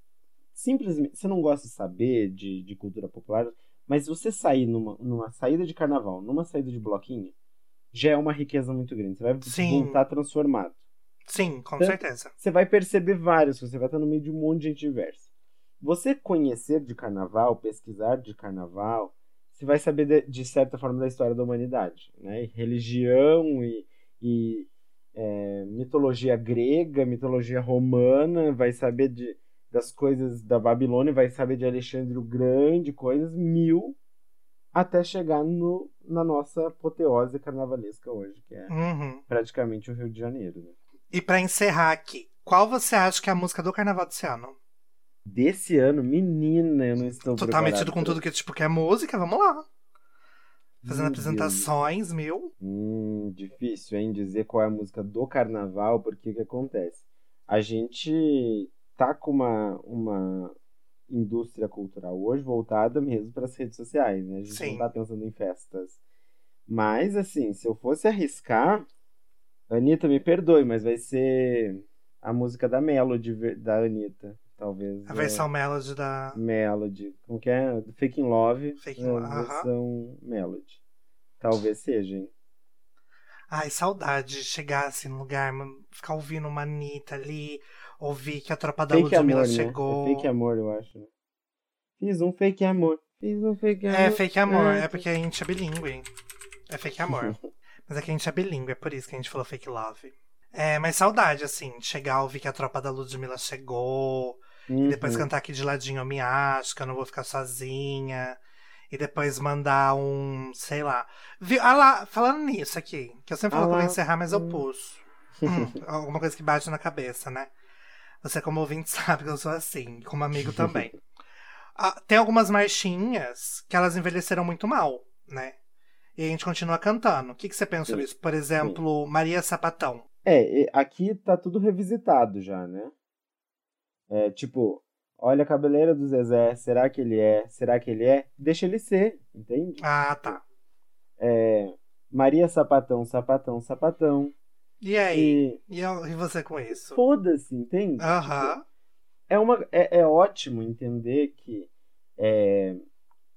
simplesmente. Você não gosta de saber de, de cultura popular, mas você sair numa, numa saída de carnaval, numa saída de bloquinho, já é uma riqueza muito grande. Você vai Sim. voltar transformado. Sim, com Tanto- certeza. você vai perceber vários, você vai estar no meio de um monte de gente diversa. Você conhecer de carnaval, pesquisar de carnaval, você vai saber de, de certa forma da história da humanidade, né? E religião e, e, é, mitologia grega, mitologia romana, vai saber de, das coisas da Babilônia, vai saber de Alexandre o Grande, coisas mil, até chegar no, na nossa apoteose carnavalesca hoje, que é Uhum. praticamente o Rio de Janeiro. Né? E pra encerrar aqui, qual você acha que é a música do carnaval desse ano? Desse ano, menina, eu não estou Tu tá metido com tudo que tipo que é música? Vamos lá. Fazendo Meu apresentações, mil. Hum, difícil, hein, dizer qual é a música do carnaval, porque o que acontece? A gente tá com uma, uma indústria cultural hoje voltada mesmo para as redes sociais, né? A gente Sim. não tá pensando em festas. Mas, assim, se eu fosse arriscar, Anitta, me perdoe, mas vai ser a música da Melody da Anitta, talvez. A é, versão melody da. Melody. Como que é? Do Fake in Love. Fake in é, Love, aham. versão Melody. Talvez seja, hein? Ai, saudade de chegar assim no lugar, ficar ouvindo uma Anitta ali, ouvir que a tropa da Fake Ludmilla amor, né? chegou. É fake amor, eu acho. né? Fiz um fake amor. Fiz um fake amor. É fake amor, É, é porque a gente é bilíngue. É fake amor. Mas é que a gente é bilíngue, é por isso que a gente falou fake love. É, mas saudade, assim, de chegar, ouvir que a tropa da Ludmilla chegou, Uhum. e depois cantar aqui de ladinho eu me acho, que eu não vou ficar sozinha. E depois mandar um, sei lá. Vi, ah lá, falando nisso aqui, que eu sempre falo Ah que eu vou encerrar, mas eu Hum. puxo. Hum, alguma coisa que bate na cabeça, né? Você, como ouvinte, sabe que eu sou assim, como amigo também. Ah, tem algumas marchinhas que elas envelheceram muito mal, né? E a gente continua cantando. O que, que você pensa sobre Sim. isso? Por exemplo, Maria Sapatão. É, aqui tá tudo revisitado já, né? É, tipo, olha a cabeleira do Zezé, será que ele é? Será que ele é? Deixa ele ser, entende? Ah, tá. É, Maria Sapatão, Sapatão, Sapatão. E aí? E E, você com isso? foda-se, entende? Aham. é, uma, é, é ótimo entender que é,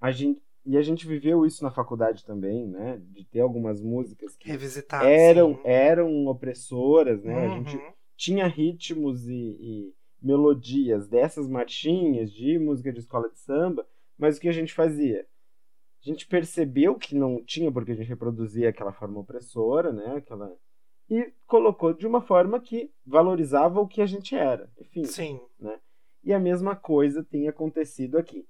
a gente. E a gente viveu isso na faculdade também, né? De ter algumas músicas que Revisitar. eram, sim. eram opressoras, né? A gente Uhum. tinha ritmos e, e melodias dessas marchinhas de música de escola de samba, mas o que a gente fazia? A gente percebeu que não tinha porque a gente reproduzia aquela forma opressora, né? Aquela... E colocou de uma forma que valorizava o que a gente era. Enfim, Sim. e a mesma coisa tem acontecido aqui.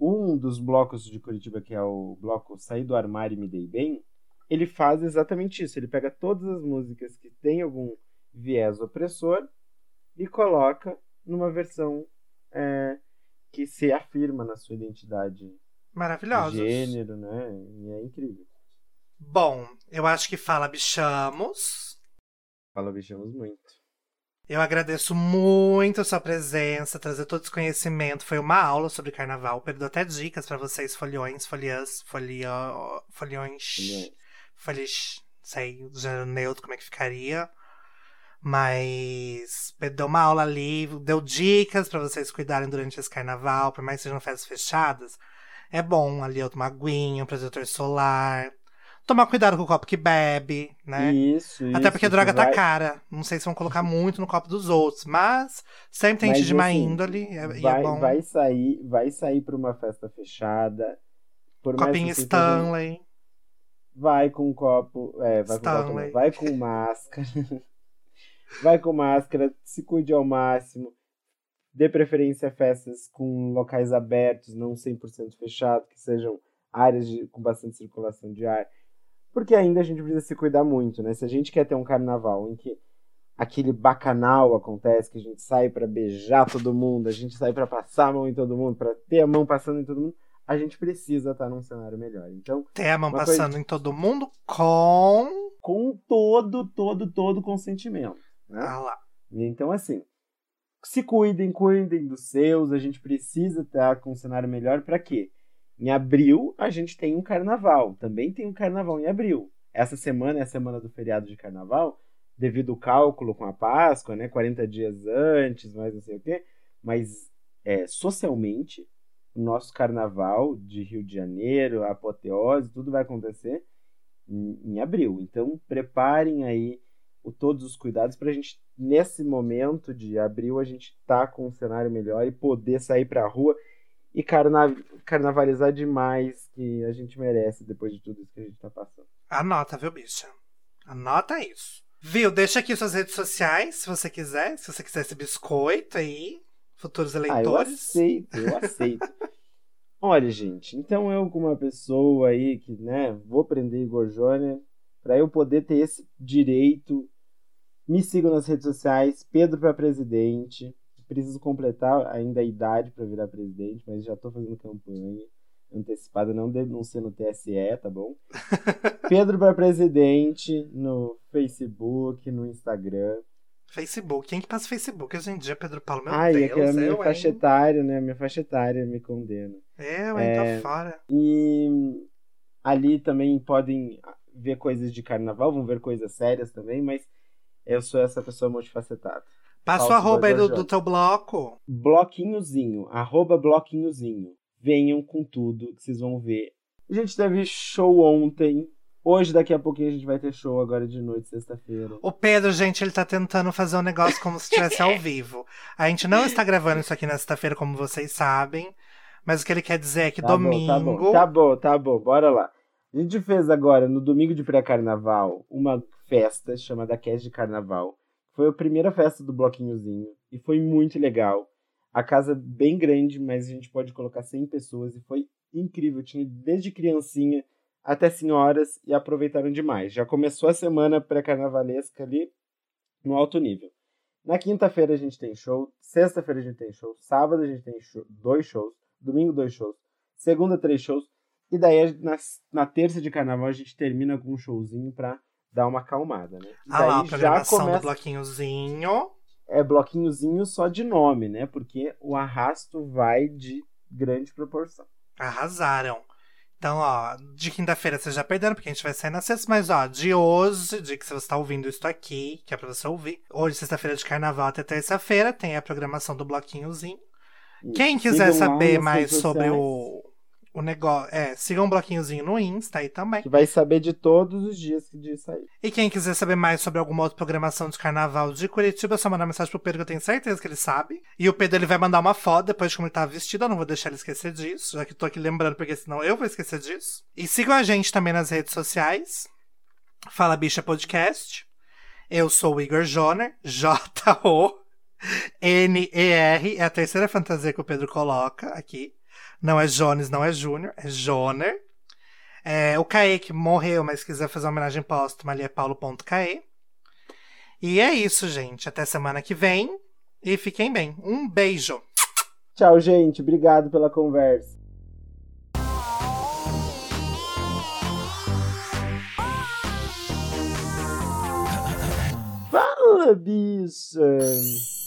Um dos blocos de Curitiba, que é o bloco Saí do Armário e Me Dei Bem, ele faz exatamente isso. Ele pega todas as músicas que têm algum viés opressor e coloca numa versão é, que se afirma na sua identidade de Maravilhosos. gênero, né? E é incrível. Bom, eu acho que fala bichamos. Fala, bichamos muito. Eu agradeço muito a sua presença, trazer todo esse conhecimento. Foi uma aula sobre carnaval. Perdeu até dicas pra vocês, folhões, folhas, folio, folhões, Milhões. folhas, sei, gênero neutro, como é que ficaria. Mas deu uma aula ali, deu dicas pra vocês cuidarem durante esse carnaval, por mais que sejam festas fechadas. É bom ali eu tomar aguinha, um protetor solar. Tomar cuidado com o copo que bebe, né? Isso, Até isso, porque a droga tá vai- cara. Não sei se vão colocar muito no copo dos outros. Mas sempre tem Mas, gente de má assim, índole. É, e vai, é bom. vai sair, vai sair para uma festa fechada. Por Copinho Stanley. Vai com copo. É, vai com copo, Stanley. vai com máscara. vai com máscara, se cuide ao máximo. Dê preferência a festas com locais abertos, não 100% fechados, que sejam áreas de- com bastante circulação de ar. Porque ainda a gente precisa se cuidar muito, né? Se a gente quer ter um carnaval em que aquele bacanal acontece, que a gente sai pra beijar todo mundo, a gente sai pra passar a mão em todo mundo, pra ter a mão passando em todo mundo, a gente precisa estar num cenário melhor. Então, Tem a mão passando coisa- em todo mundo com. com todo, todo, todo consentimento. Né? Ah lá. Então, assim, se cuidem, cuidem dos seus. A gente precisa estar com um cenário melhor para quê? Em abril, a gente tem um carnaval. Também tem um carnaval em abril. Essa semana é a semana do feriado de carnaval, devido ao cálculo com a Páscoa, né? 40 dias antes, mais não sei o quê. Mas, é, socialmente, o nosso carnaval de Rio de Janeiro, a apoteose, tudo vai acontecer em, em abril. Então, preparem aí o, todos os cuidados para a gente, nesse momento de abril, a gente tá com um cenário melhor e poder sair para a rua e carna carnavalizar demais, que a gente merece depois de tudo isso que a gente tá passando. Anota, viu, bicha? Anota isso. Viu? Deixa aqui suas redes sociais, se você quiser. Se você quiser esse biscoito aí. Futuros Ah, eu eleitores. aceito, eu aceito. Olha, gente, então eu como uma pessoa aí que, né, vou prender Igor Jônia, para eu poder ter esse direito, me sigam nas redes sociais, Pedro para presidente. Preciso completar ainda a idade para virar presidente, mas já tô fazendo campanha antecipada, não denuncia no TSE, tá bom? Pedro para presidente no Facebook, no Instagram. Facebook. Quem que passa Facebook hoje em dia, Pedro Paulo? Meu Ai, é Deus, que a minha eu, faixa hein? etária, né? Minha faixa etária me condena. Eu, hein? É. Tô fora. E ali também podem ver coisas de carnaval, vão ver coisas sérias também, mas eu sou essa pessoa multifacetada. Passa o arroba aí do, do teu bloco. Bloquinhozinho, arroba bloquinhozinho. Venham com tudo que vocês vão ver. A gente teve show ontem. Hoje, daqui a pouquinho, a gente vai ter show agora de noite, sexta-feira. O Pedro, gente, ele tá tentando fazer um negócio como se estivesse ao vivo. A gente não está gravando isso aqui na sexta-feira, como vocês sabem. Mas o que ele quer dizer é que Tá bom, domingo. tá bom, tá bom, tá bom, bora lá. A gente fez agora, no domingo de pré-carnaval, uma festa chamada Cast de Carnaval. Foi a primeira festa do Bloquinhozinho e foi muito legal. A casa é bem grande, mas a gente pode colocar 100 pessoas e foi incrível. Tinha desde criancinha até senhoras e aproveitaram demais. Já começou a semana pré-carnavalesca ali no alto nível. Na quinta-feira a gente tem show, sexta-feira a gente tem show, sábado a gente tem show- dois shows, domingo dois shows, segunda três shows, e daí na, na terça de carnaval a gente termina com um showzinho pra dar uma acalmada, né? E Ah lá, a programação do começa bloquinhozinho. é bloquinhozinho só de nome, né? Porque o arrasto vai de grande proporção. Arrasaram. Então, ó, de quinta-feira vocês já perderam, porque a gente vai sair na sexta, mas ó, de hoje, de que você está ouvindo isso aqui, que é pra você ouvir. Hoje, sexta-feira de carnaval até terça-feira, tem a programação do Bloquinhozinho. Quem quiser saber mais sobre o, o negócio, é, sigam um bloquinhozinho no Insta aí também. Que vai saber de todos os dias que de sair. E quem quiser saber mais sobre alguma outra programação de carnaval de Curitiba, é só mandar mensagem pro Pedro, que eu tenho certeza que ele sabe. E o Pedro ele vai mandar uma foto depois de como ele tá vestido, eu não vou deixar ele esquecer disso, já que tô aqui lembrando, porque senão eu vou esquecer disso. E sigam a gente também nas redes sociais. Fala Bicha Podcast. Eu sou o Igor Joner, J-O-N-E-R. É a terceira fantasia que o Pedro coloca aqui. Não é Jones, não é Júnior, é Joner. É, o Kaique morreu, mas quiser fazer uma homenagem póstuma ali é paulo.cae. E é isso, gente. Até semana que vem. E fiquem bem. Um beijo. Tchau, gente. Obrigado pela conversa. Fala, bicha!